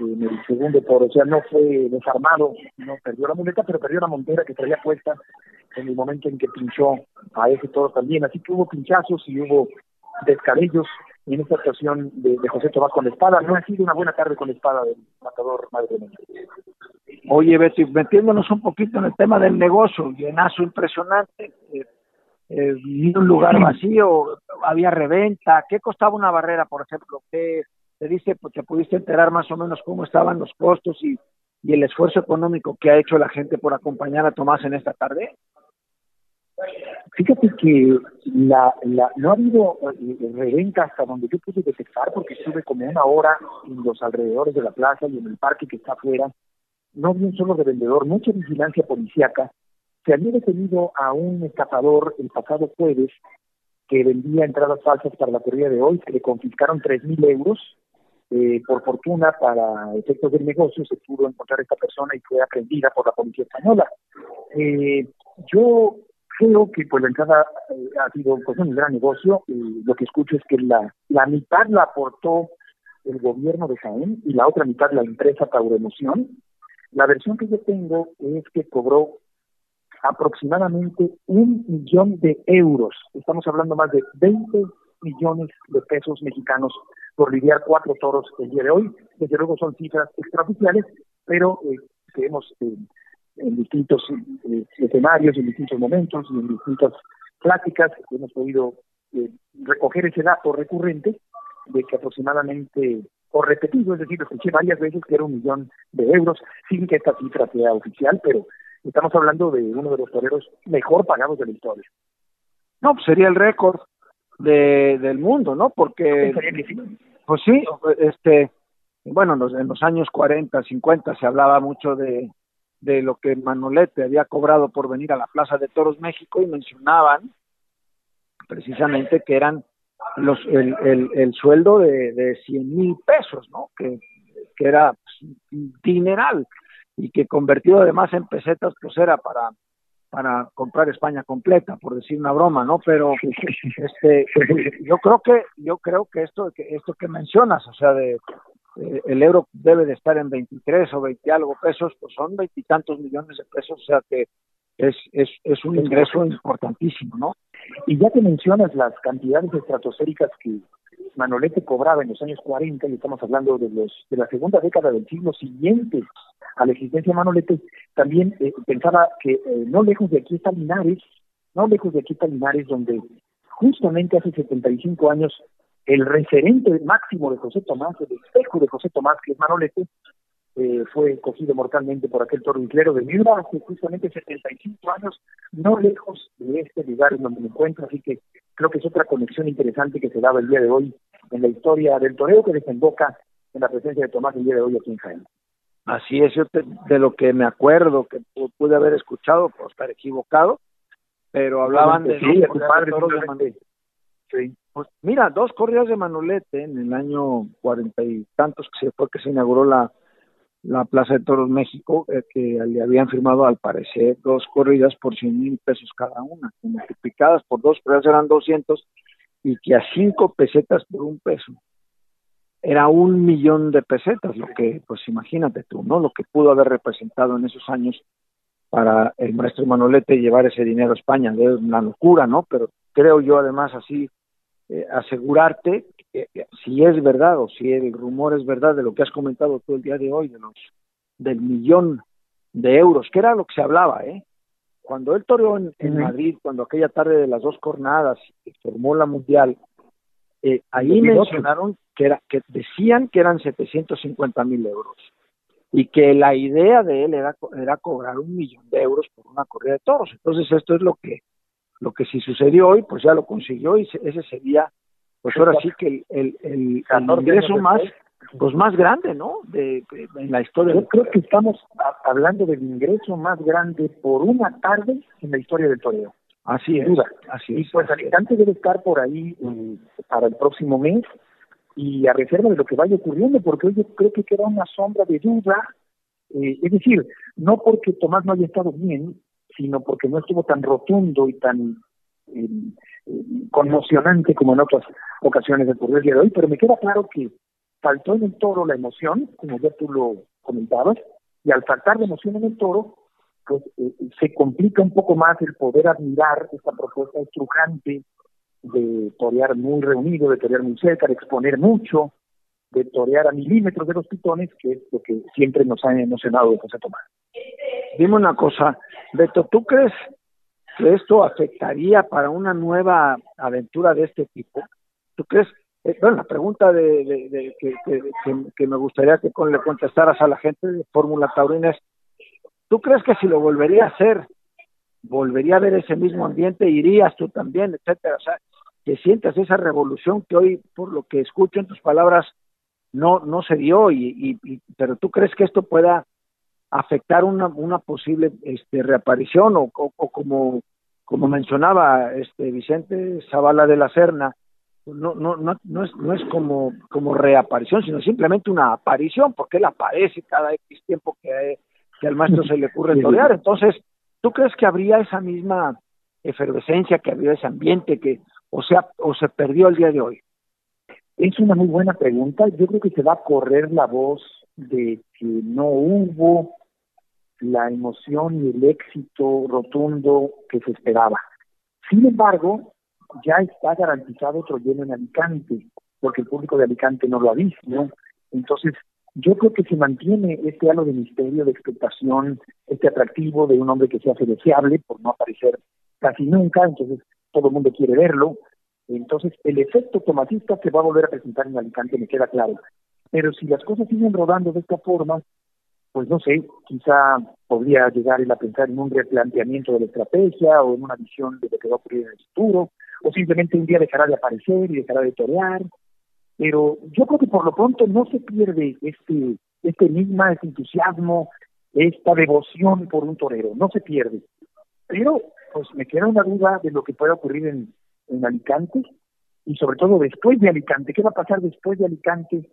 en el segundo toro, o sea, no fue desarmado, no perdió la muleta, pero perdió la montera que traía puesta en el momento en que pinchó a ese toro también, así que hubo pinchazos y hubo descabellos en esta actuación de, José Tomás con la espada. No ha sido una buena tarde con la espada del matador Madre Oye, Betty, metiéndonos un poquito en el tema del negocio, llenazo impresionante, eh, eh, un lugar vacío, había reventa, ¿qué costaba una barrera, por ejemplo? ¿Qué te dice, pues, te pudiste enterar más o menos cómo estaban los costos y, y el esfuerzo económico que ha hecho la gente por acompañar a Tomás en esta tarde? Fíjate que la, la, no ha habido eh, reventa hasta donde yo pude detectar, porque estuve como una hora en los alrededores de la plaza y en el parque que está afuera. No vi un solo revendedor, mucha vigilancia policíaca. Se había detenido a un estafador el pasado jueves que vendía entradas falsas para la corrida de hoy. Se le confiscaron tres mil euros. Eh, por fortuna, para efectos del negocio, se pudo encontrar esta persona y fue aprendida por la policía española. Eh, yo creo que pues la entrada eh, ha sido pues, un gran negocio. y lo que escucho es que la, la mitad la aportó el gobierno de Jaén y la otra mitad la empresa Tauroemoción. La versión que yo tengo es que cobró aproximadamente un millón de euros. Estamos hablando más de 20 millones de pesos mexicanos por lidiar cuatro toros el día de hoy. Desde luego son cifras extraoficiales, pero eh, que eh, en distintos eh, escenarios, en distintos momentos y en distintas pláticas hemos podido eh, recoger ese dato recurrente de que aproximadamente, o repetido, es decir, escuché varias veces que era un millón de euros, sin que esta cifra sea oficial, pero estamos hablando de uno de los toreros mejor pagados de la historia. No, pues sería el récord de, del mundo, ¿no? Porque, pues sí, este, bueno, en los, en los años 40, 50 se hablaba mucho de de lo que Manolete había cobrado por venir a la Plaza de Toros México y mencionaban precisamente que eran los el, el, el sueldo de, de 100 mil pesos, ¿no? Que, que era pues, dineral y que convertido además en pesetas pues era para para comprar España completa, por decir una broma, ¿no? Pero este, yo creo que yo creo que esto que esto que mencionas, o sea, de el euro debe de estar en 23 o 20 algo pesos, pues son veintitantos millones de pesos, o sea que es, es, es un ingreso importantísimo, ¿no? Y ya que mencionas las cantidades estratosféricas que Manolete cobraba en los años 40, y estamos hablando de los de la segunda década del siglo siguiente a la existencia de Manolete, también eh, pensaba que eh, no lejos de aquí está Linares, no lejos de aquí está Linares, donde justamente hace 75 años el referente máximo de José Tomás, el espejo de José Tomás, que es Manolete, eh, fue cogido mortalmente por aquel toro de Miura hace justamente 75 años, no lejos de este lugar en donde me encuentro, así que creo que es otra conexión interesante que se daba el día de hoy en la historia del toreo que desemboca en la presencia de Tomás el día de hoy aquí en Jaén. Así es, yo de lo que me acuerdo, que pude haber escuchado, por estar equivocado, pero hablaban de, sí, de tu padre, de Pues mira, dos corridas de Manolete en el año cuarenta y tantos que se fue que se inauguró la, la Plaza de Toros México, eh, que le habían firmado al parecer dos corridas por cien mil pesos cada una, multiplicadas por dos corridas eran doscientos y que a cinco pesetas por un peso era un millón de pesetas, lo que, pues imagínate tú, ¿no? Lo que pudo haber representado en esos años para el maestro Manolete llevar ese dinero a España, es una locura, ¿no? Pero creo yo además así eh, asegurarte que, si es verdad o si el rumor es verdad de lo que has comentado todo el día de hoy, de los del millón de euros, que era lo que se hablaba, ¿eh? Cuando él toreó en, Madrid, cuando aquella tarde de las dos jornadas formó la mundial, eh, ahí mencionaron que, era, que decían que eran 750 mil euros y que la idea de él era, era cobrar un millón de euros por una corrida de toros. Entonces esto es lo que lo que si sucedió hoy, pues ya lo consiguió y ese sería, pues ahora sí que el, el, el, ingreso más pues más grande, ¿no? De, en la historia. Yo creo que estamos hablando del ingreso más grande por una tarde en la historia del torneo. Así es. Así y pues Alicante debe estar por ahí eh, para el próximo mes y a reserva de lo que vaya ocurriendo, porque hoy yo creo que queda una sombra de duda. Eh, es decir, no porque Tomás no haya estado bien, sino porque no estuvo tan rotundo y tan eh, conmocionante como en otras ocasiones del el día de hoy, pero me queda claro que faltó en el toro la emoción, como ya tú lo comentabas, y al faltar de emoción en el toro, pues eh, se complica un poco más el poder admirar esta propuesta estrujante de torear muy reunido, de torear muy cerca, de exponer mucho, de torear a milímetros de los pitones, que es lo que siempre nos ha emocionado de José Tomás. Dime una cosa, Beto, ¿tú crees que esto afectaría para una nueva aventura de este tipo? ¿Tú crees? Eh, bueno, la pregunta de, que, me gustaría que le contestaras a la gente de Fórmula Taurina es, ¿tú crees que si lo volvería a hacer, volvería a ver ese mismo ambiente, irías tú también, etcétera? O sea, que sientas esa revolución que hoy, por lo que escucho en tus palabras, no no se dio y, y, pero tú crees que esto pueda afectar una, una posible este, reaparición o, o, como como mencionaba este Vicente Zavala de la Serna no no no no es no es como como reaparición sino simplemente una aparición porque él aparece cada X tiempo que, que al maestro se le ocurre torear. Entonces tú crees que habría esa misma efervescencia que habría ese ambiente que o sea o se perdió el día de hoy es una muy buena pregunta. Yo creo que se va a correr la voz de que no hubo la emoción y el éxito rotundo que se esperaba. Sin embargo, ya está garantizado otro lleno en Alicante, porque el público de Alicante no lo ha visto. ¿no? Entonces, yo creo que se mantiene este halo de misterio, de expectación, este atractivo de un hombre que se hace deseable por no aparecer casi nunca, entonces todo el mundo quiere verlo, entonces, el efecto tomatista se va a volver a presentar en Alicante, me queda claro. Pero si las cosas siguen rodando de esta forma, pues no sé, quizá podría llegar a pensar en un replanteamiento de la estrategia o en una visión de lo que va a ocurrir en el futuro, o simplemente un día dejará de aparecer y dejará de torear. Pero yo creo que por lo pronto no se pierde este, este enigma, este entusiasmo, esta devoción por un torero, no se pierde. Pero pues me queda una duda de lo que pueda ocurrir en, en Alicante y sobre todo después de Alicante. ¿Qué va a pasar después de Alicante?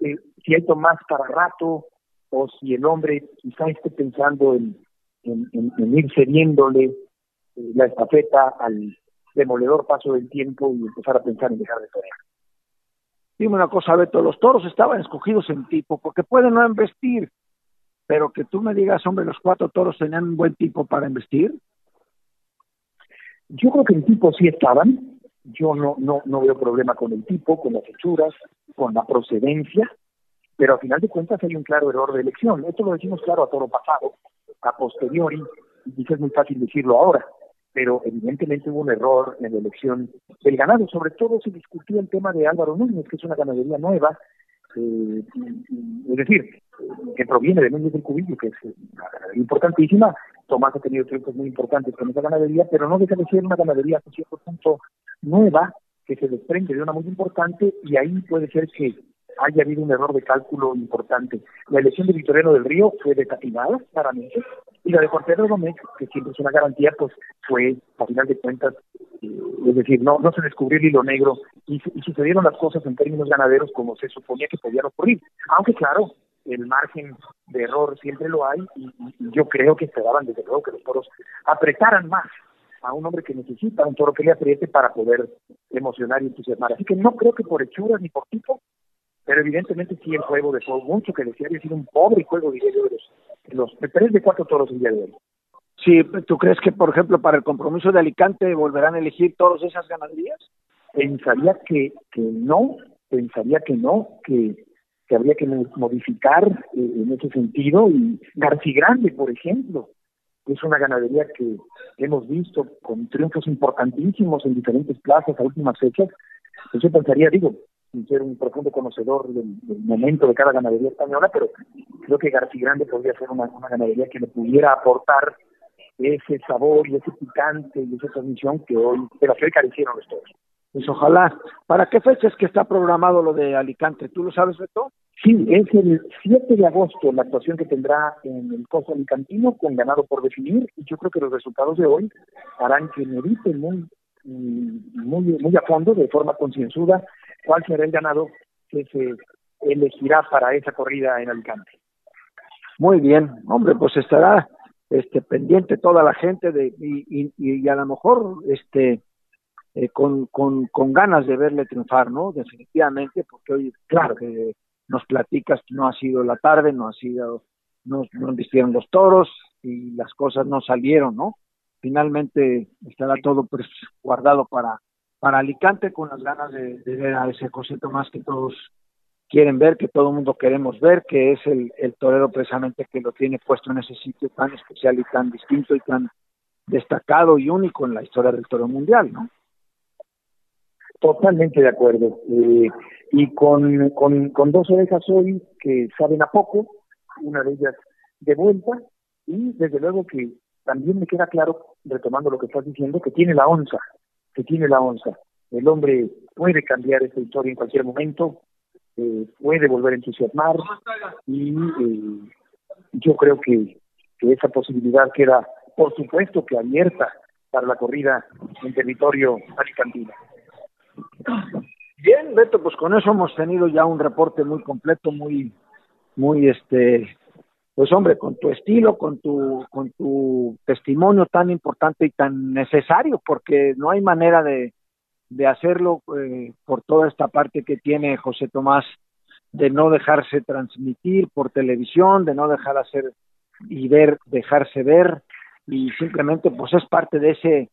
Eh, si hay Tomás para rato o si el hombre quizá esté pensando en, en, ir cediéndole eh, la estafeta al demoledor paso del tiempo y empezar a pensar en dejar de torear. Dime una cosa, Beto, los toros estaban escogidos en tipo, porque pueden no investir, pero que tú me digas, hombre, los cuatro toros tenían un buen tipo para investir. Yo creo que en tipo sí estaban, yo no, no, no veo problema con el tipo, con las hechuras, con la procedencia, pero al final de cuentas hay un claro error de elección. Esto lo decimos claro a toro pasado, a posteriori, y es muy fácil decirlo ahora pero evidentemente hubo un error en la elección del ganado. Sobre todo se discutía el tema de Álvaro Núñez, que es una ganadería nueva, eh, es decir, que proviene de Núñez del Cubillo, que es importantísima. Tomás ha tenido triunfos muy importantes con esa ganadería, pero no deja de ser una ganadería hasta cierto punto nueva, que se desprende de una muy importante, y ahí puede ser que haya habido un error de cálculo importante. La elección de Victoriano del Río fue desatinada, claramente, y la de Juan Pedro Gómez, que siempre es una garantía, pues fue, a final de cuentas, eh, es decir, no, no se descubrió el hilo negro y, y, sucedieron las cosas en términos ganaderos como se suponía que podían ocurrir. Aunque claro, el margen de error siempre lo hay y, yo creo que esperaban desde luego que los toros apretaran más a un hombre que necesita un toro que le apriete para poder emocionar y entusiasmar. Así que no creo que por hechuras ni por tipo pero evidentemente sí el juego dejó mucho que decir, ha sido un pobre juego, diría yo, de los, los tres de cuatro toros el día de hoy. Sí, ¿tú crees que, por ejemplo, para el compromiso de Alicante volverán a elegir todas esas ganaderías? Pensaría que, que no, pensaría que no, que, que habría que modificar eh, en ese sentido. Y Grande, por ejemplo, es una ganadería que hemos visto con triunfos importantísimos en diferentes plazas a últimas fechas. Pues yo pensaría, digo, sin ser un profundo conocedor del, momento de cada ganadería española, pero creo que García Grande podría ser una, ganadería que le pudiera aportar ese sabor y ese picante y esa transmisión que hoy, de la que hoy carecieron los toros. Pues ojalá. ¿Para qué fecha es que está programado lo de Alicante? ¿Tú lo sabes, Beto? Sí, es el 7 de agosto la actuación que tendrá en el Coso Alicantino con ganado por definir y yo creo que los resultados de hoy harán que mediten muy, muy, muy a fondo, de forma concienzuda, cuál será el ganado que se elegirá para esa corrida en Alicante. Muy bien, hombre, pues estará este pendiente toda la gente de y, y, a lo mejor este eh, con, con, con ganas de verle triunfar, ¿no? Definitivamente, porque hoy, claro, que nos platicas que no ha sido la tarde, no ha sido, no, no vistieron los toros y las cosas no salieron, ¿no? Finalmente estará todo pues guardado para para Alicante con las ganas de, ver a ese José Tomás que todos quieren ver, que todo el mundo queremos ver, que es el, el torero precisamente que lo tiene puesto en ese sitio tan especial y tan distinto y tan destacado y único en la historia del toro mundial, ¿no? Totalmente de acuerdo. Eh, y con, con, con dos orejas hoy que saben a poco, una de ellas de vuelta, y desde luego que también me queda claro, retomando lo que estás diciendo, que tiene la onza, que tiene la onza. El hombre puede cambiar esta historia en cualquier momento, eh, puede volver a entusiasmar y eh, yo creo que, que esa posibilidad queda, por supuesto, que abierta para la corrida en territorio alicantino. Bien, Beto, pues con eso hemos tenido ya un reporte muy completo, muy, muy este, pues hombre, con tu estilo, con tu, con tu testimonio tan importante y tan necesario, porque no hay manera de, de hacerlo eh, por toda esta parte que tiene José Tomás, de no dejarse transmitir por televisión, de no dejar hacer y ver, dejarse ver, y simplemente pues es parte de ese,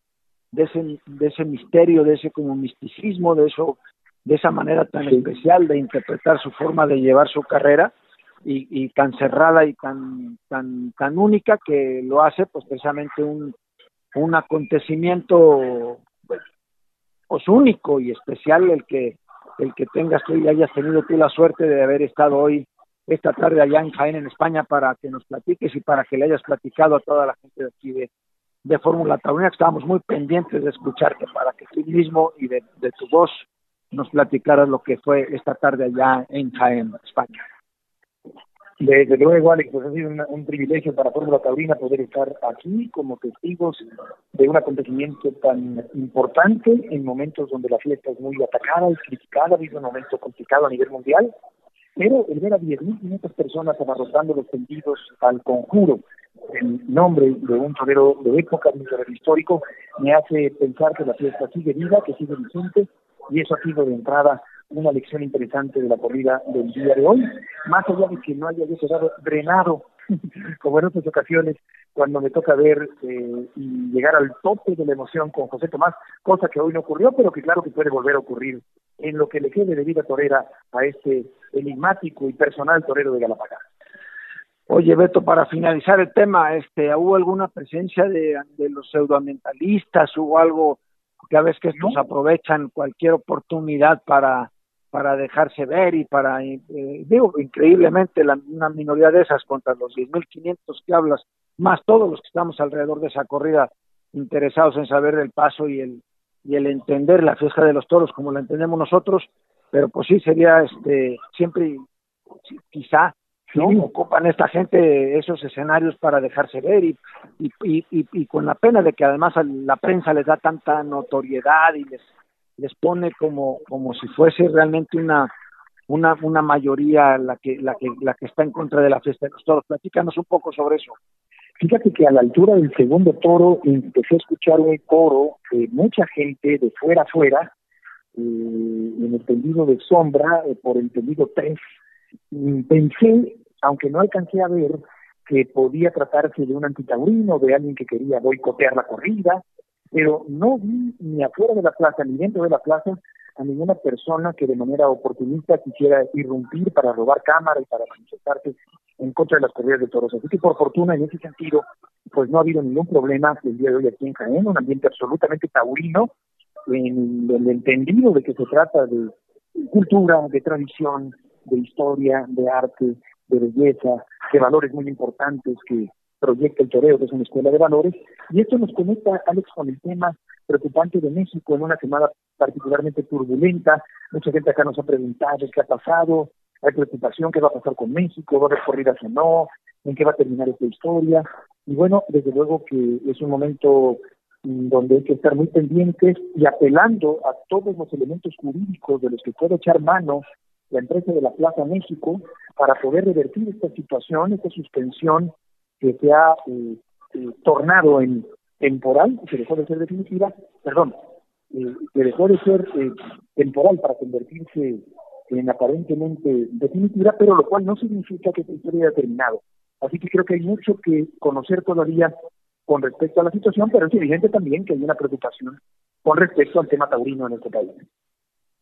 de ese, de ese misterio, de ese como misticismo, de eso, de esa manera tan especial de interpretar su forma de llevar su carrera, y, tan cerrada y tan tan tan única que lo hace pues precisamente un un acontecimiento pues, único y especial el que el que tengas tú y hayas tenido tú la suerte de haber estado hoy esta tarde allá en Jaén en España para que nos platiques y para que le hayas platicado a toda la gente de aquí de, de Fórmula Taurina que estábamos muy pendientes de escucharte para que tú mismo y de, de tu voz nos platicaras lo que fue esta tarde allá en Jaén, España. Desde luego, Alex, pues ha sido un privilegio para Fórmula Taurina poder estar aquí como testigos de un acontecimiento tan importante en momentos donde la fiesta es muy atacada y criticada, vive un momento complicado a nivel mundial, pero el ver a 10.500 personas abarrotando los tendidos al conjuro en nombre de un torero de época, de un torero histórico, me hace pensar que la fiesta sigue viva, que sigue vigente, y eso ha sido de entrada una lección interesante de la corrida del día de hoy, más allá de que no haya quedado drenado, como en otras ocasiones, cuando me toca ver eh, y llegar al tope de la emoción con José Tomás, cosa que hoy no ocurrió, pero que claro que puede volver a ocurrir en lo que le quede de vida torera a este enigmático y personal torero de Galapagos. Oye, Beto, para finalizar el tema, este, ¿hubo alguna presencia de, de los pseudoambientalistas? ¿Hubo algo? que a veces que estos aprovechan cualquier oportunidad para para dejarse ver y para, eh, digo, increíblemente la, una minoría de esas contra los 10.500 que hablas, más todos los que estamos alrededor de esa corrida interesados en saber el paso y el, y el entender la fiesta de los toros como la entendemos nosotros, pero pues sí sería este siempre quizá no ocupan esta gente esos escenarios para dejarse ver y, y, y, y, con la pena de que además la prensa les da tanta notoriedad y les les pone como, como si fuese realmente una, una, una mayoría la que, la, que, la que está en contra de la fiesta de los toros. Platícanos un poco sobre eso. Fíjate que a la altura del segundo toro empecé a escuchar un coro de mucha gente de fuera a fuera, eh, en el tendido de sombra, eh, por el tendido 3. Pensé, aunque no alcancé a ver, que podía tratarse de un antitaurino, de alguien que quería boicotear la corrida, pero no vi ni afuera de la plaza ni dentro de la plaza a ninguna persona que de manera oportunista quisiera irrumpir para robar cámara y para manifestarse en contra de las corridas de toros. Así que por fortuna en ese sentido, pues no ha habido ningún problema el día de hoy aquí en Jaén, un ambiente absolutamente taurino, en el entendido de que se trata de cultura, de tradición, de historia, de arte, de belleza, de valores muy importantes que proyecta el toreo, que es una escuela de valores, y esto nos conecta, Alex, con el tema preocupante de México en una semana particularmente turbulenta. Mucha gente acá nos ha preguntado qué ha pasado, hay preocupación, qué va a pasar con México, va a haber corridas o no, en qué va a terminar esta historia. Y bueno, desde luego que es un momento mm, donde hay que estar muy pendientes y apelando a todos los elementos jurídicos de los que puede echar mano la empresa de la Plaza México para poder revertir esta situación, esta suspensión que se ha eh, eh, tornado en temporal, que dejó de ser definitiva, perdón, eh, que dejó de ser temporal para convertirse en aparentemente definitiva, pero lo cual no significa que esta historia haya terminado. Así que creo que hay mucho que conocer todavía con respecto a la situación, pero es evidente también que hay una preocupación con respecto al tema taurino en este país.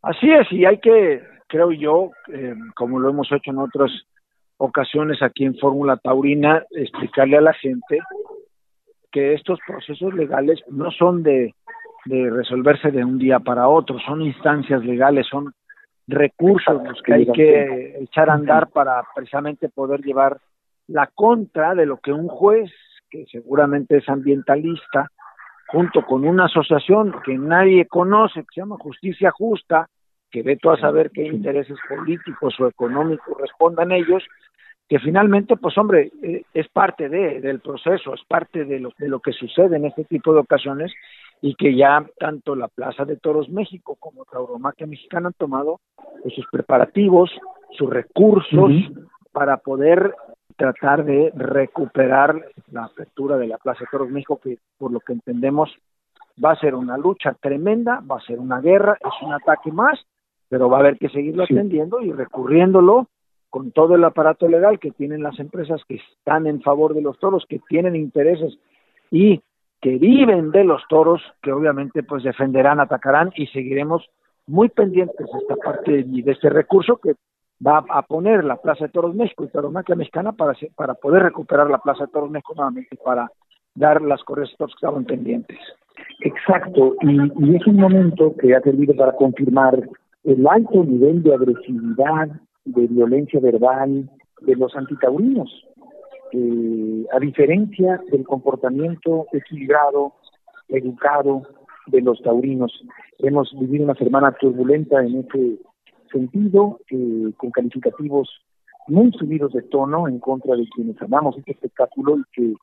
Así es, y hay que, creo yo, como lo hemos hecho en otros ocasiones aquí en Fórmula Taurina explicarle a la gente que estos procesos legales no son de, de resolverse de un día para otro, son instancias legales, son recursos los que hay que echar a andar para precisamente poder llevar la contra de lo que un juez, que seguramente es ambientalista, junto con una asociación que nadie conoce, que se llama Justicia Justa, que ve todo a saber qué intereses políticos o económicos respondan ellos, que finalmente, pues hombre, eh, es parte de, del proceso, es parte de lo, de lo que sucede en este tipo de ocasiones y que ya tanto la Plaza de Toros México como Tauromaquia Mexicana han tomado pues, sus preparativos, sus recursos para poder tratar de recuperar la apertura de la Plaza de Toros México, que por lo que entendemos va a ser una lucha tremenda, va a ser una guerra, es un ataque más, pero va a haber que seguirlo atendiendo y recurriéndolo con todo el aparato legal que tienen las empresas que están en favor de los toros, que tienen intereses y que viven de los toros, que obviamente pues defenderán, atacarán y seguiremos muy pendientes de esta parte y de este recurso que va a poner la Plaza de Toros México y Tauromaquia Mexicana para, para poder recuperar la Plaza de Toros México nuevamente, para dar las correas que estaban pendientes. Exacto, y, y es un momento que ha servido para confirmar el alto nivel de agresividad de violencia verbal de los antitaurinos, a diferencia del comportamiento equilibrado, educado de los taurinos. Hemos vivido una semana turbulenta en ese sentido, con calificativos muy subidos de tono en contra de quienes amamos este espectáculo y que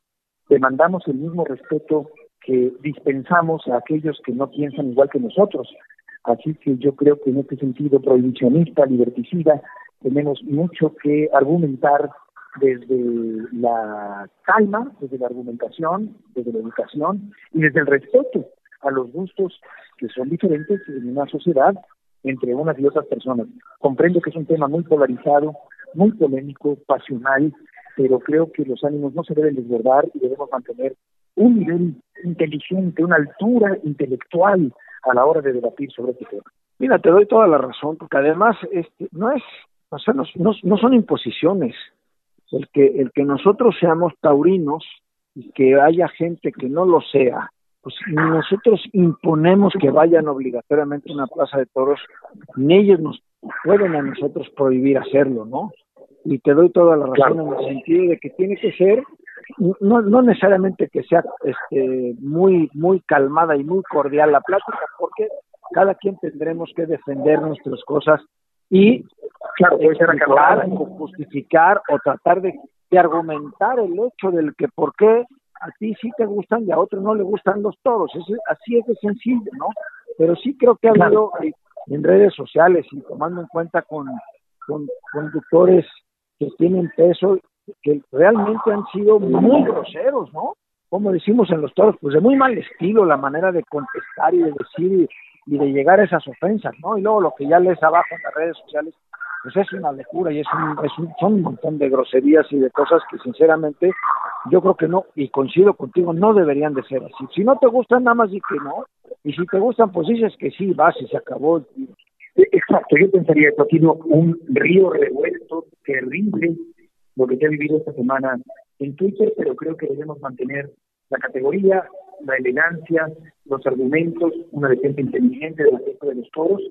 demandamos el mismo respeto que dispensamos a aquellos que no piensan igual que nosotros. Así que yo creo que en este sentido prohibicionista, liberticida, tenemos mucho que argumentar desde la calma, desde la argumentación, desde la educación y desde el respeto a los gustos que son diferentes en una sociedad entre unas y otras personas. Comprendo que es un tema muy polarizado, muy polémico, pasional, pero creo que los ánimos no se deben desbordar y debemos mantener un nivel inteligente, una altura intelectual a la hora de debatir sobre este tema. Mira, te doy toda la razón, porque además este, no es, o sea, no, no son imposiciones. El que, el que nosotros seamos taurinos y que haya gente que no lo sea, pues nosotros imponemos que vayan obligatoriamente a una plaza de toros, ni ellos nos pueden a nosotros prohibir hacerlo, ¿no? Y te doy toda la razón en el sentido de que tiene que ser no, no necesariamente que sea este muy muy calmada y muy cordial la plática porque cada quien tendremos que defender nuestras cosas y claro, puede ser o justificar o tratar de, de, argumentar el hecho del que por qué a ti sí te gustan y a otros no le gustan los toros. Es, así es de sencillo, ¿no? Pero sí creo que ha habido en redes sociales y tomando en cuenta con, con conductores que tienen peso, que realmente han sido muy groseros, ¿no? Como decimos en los toros, pues de muy mal estilo la manera de contestar y de decir y, de llegar a esas ofensas, ¿no? Y luego lo que ya lees abajo en las redes sociales, pues es una locura y es un, es un, son un montón de groserías y de cosas que sinceramente yo creo que no, y coincido contigo, no deberían de ser así. Si no te gustan, nada más di que no, y si te gustan, pues dices que sí, vas y se acabó. Exacto, yo pensaría que ha sido un río revuelto terrible lo que se ha vivido esta semana en Twitter, pero creo que debemos mantener la categoría, la elegancia, los argumentos, una defensa inteligente del aspecto de los toros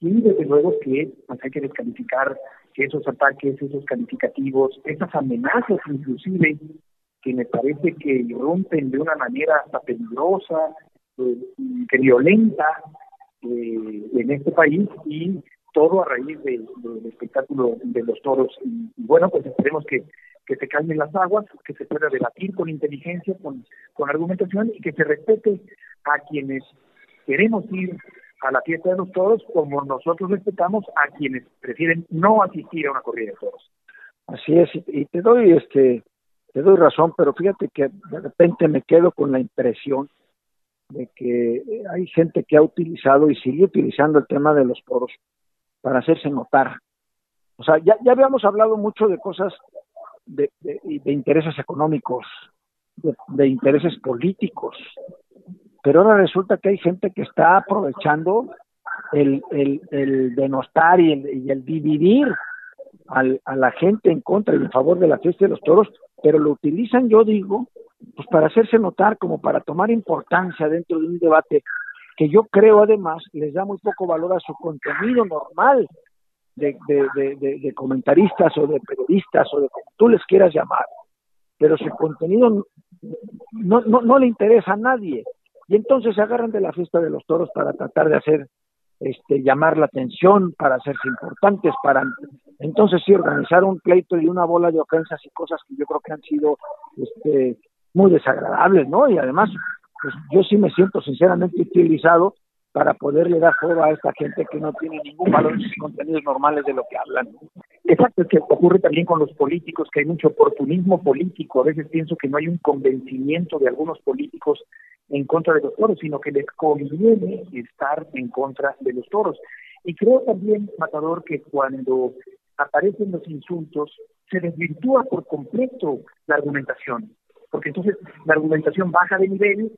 y desde luego que pues, hay que descalificar esos ataques, esos calificativos, esas amenazas inclusive que me parece que rompen de una manera hasta peligrosa, eh, que violenta eh, en este país y todo a raíz del espectáculo de los toros. Y, bueno, pues esperemos que, que se calmen las aguas, que se pueda debatir con inteligencia, con, con argumentación y que se respete a quienes queremos ir a la fiesta de los toros como nosotros respetamos a quienes prefieren no asistir a una corrida de toros. Así es, y te doy este te doy razón, pero fíjate que de repente me quedo con la impresión de que hay gente que ha utilizado y sigue utilizando el tema de los toros para hacerse notar. O sea, ya, ya habíamos hablado mucho de cosas de, de, intereses económicos, de, intereses políticos, pero ahora resulta que hay gente que está aprovechando el, el, el denostar y el, y el dividir al, a la gente en contra y en favor de la fiesta de los toros, pero lo utilizan, yo digo, pues para hacerse notar, como para tomar importancia dentro de un debate que yo creo además les da muy poco valor a su contenido normal de, de, de, de comentaristas o de periodistas o de como tú les quieras llamar, pero su contenido no, no, no le interesa a nadie. Y entonces se agarran de la fiesta de los toros para tratar de hacer este, llamar la atención, para hacerse importantes, para entonces sí organizar un pleito y una bola de ofensas y cosas que yo creo que han sido este, muy desagradables, ¿no? Y además, pues yo sí me siento sinceramente utilizado para poderle dar foro a esta gente que no tiene ningún valor en sus contenidos normales de lo que hablan. Exacto, es que ocurre también con los políticos, que hay mucho oportunismo político. A veces pienso que no hay un convencimiento de algunos políticos en contra de los toros, sino que les conviene estar en contra de los toros. Y creo también, Matador, que cuando aparecen los insultos, se desvirtúa por completo la argumentación, porque entonces la argumentación baja de nivel,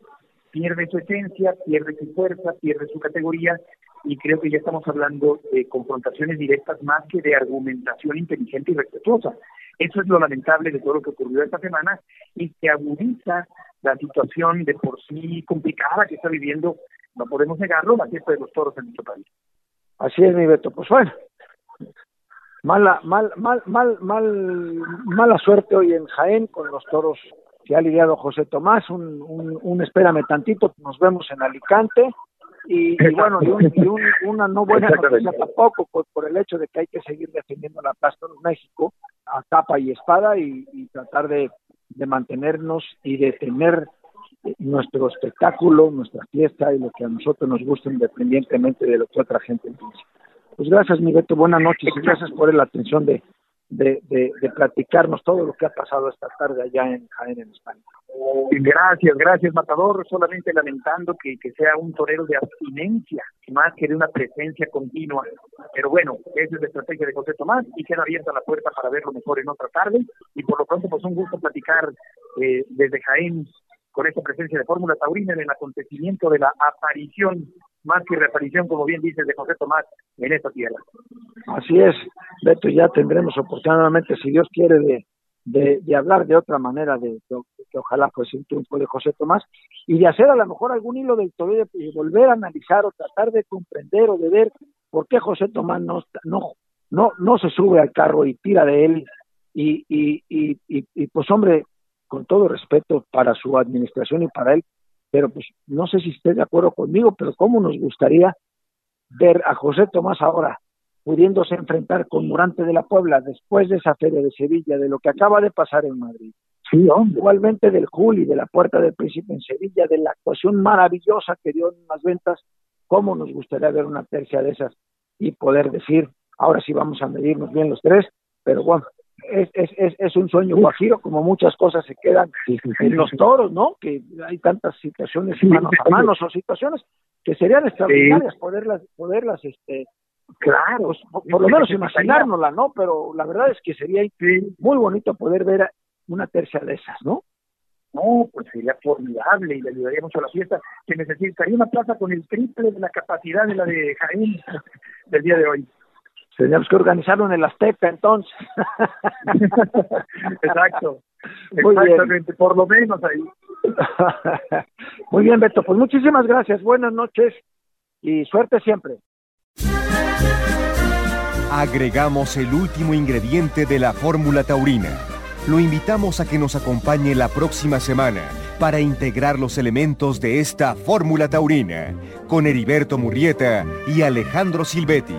pierde su esencia, pierde su fuerza, pierde su categoría, y creo que ya estamos hablando de confrontaciones directas más que de argumentación inteligente y respetuosa. Eso es lo lamentable de todo lo que ocurrió esta semana y que agudiza la situación de por sí complicada que está viviendo, no podemos negarlo, la fiesta de los toros en nuestro país. Así es, mi Beto. Pues bueno, mala, mal, mal, mal, mal, mala suerte hoy en Jaén con los toros que ha lidiado José Tomás. Un, un, un espérame tantito, nos vemos en Alicante y, bueno, y, una no buena noticia tampoco por, por, el hecho de que hay que seguir defendiendo la paz en México a capa y espada y, tratar de, de, mantenernos y de tener nuestro espectáculo, nuestra fiesta y lo que a nosotros nos gusta independientemente de lo que otra gente piense. Pues gracias, mi Beto, buenas noches y gracias por la atención de, de, de, platicarnos todo lo que ha pasado esta tarde allá en Jaén, en España. Gracias, gracias, Matador. Solamente lamentando que, que sea un torero de abstinencia, más que de una presencia continua. Pero bueno, esa es la estrategia de José Tomás y queda abierta la puerta para verlo mejor en otra tarde. Y por lo pronto, pues un gusto platicar eh, desde Jaén con esta presencia de Fórmula Taurina en el acontecimiento de la aparición más que reaparición, como bien dices, de José Tomás en esta tierra. Así es, Beto, ya tendremos oportunamente, si Dios quiere, de, de, hablar de otra manera, de, que ojalá fuese un triunfo de José Tomás, y de hacer a lo mejor algún hilo del torneo y volver a analizar o tratar de comprender o de ver por qué José Tomás no, no, no, no se sube al carro y tira de él, y, y, y, y, y pues hombre, con todo respeto para su administración y para él, pero pues no sé si esté de acuerdo conmigo, pero cómo nos gustaría ver a José Tomás ahora pudiéndose enfrentar con Murante de la Puebla después de esa feria de Sevilla, de lo que acaba de pasar en Madrid. Sí, Igualmente del Juli, de la Puerta del Príncipe en Sevilla, de la actuación maravillosa que dio en las ventas, cómo nos gustaría ver una tercia de esas y poder decir, ahora sí vamos a medirnos bien los tres, pero bueno, es, es, es, un sueño guajiro, como muchas cosas se quedan en los toros, ¿no? Que hay tantas situaciones manos a manos o situaciones que serían extraordinarias poderlas, poderlas, este, claro, pues, por, lo menos imaginárnosla, ¿no? Pero la verdad es que sería muy bonito poder ver una tercia de esas, ¿no? No, pues sería formidable y le ayudaría mucho a la fiesta, que necesitaría una plaza con el triple de la capacidad de la de Jaén del día de hoy. Teníamos que organizarlo en el Azteca entonces. Exacto. Muy Exactamente, por lo menos ahí. Muy bien, Beto. Pues muchísimas gracias. Buenas noches y suerte siempre. Agregamos el último ingrediente de la fórmula taurina. Lo invitamos a que nos acompañe la próxima semana para integrar los elementos de esta fórmula taurina con Heriberto Murrieta y Alejandro Silvetti.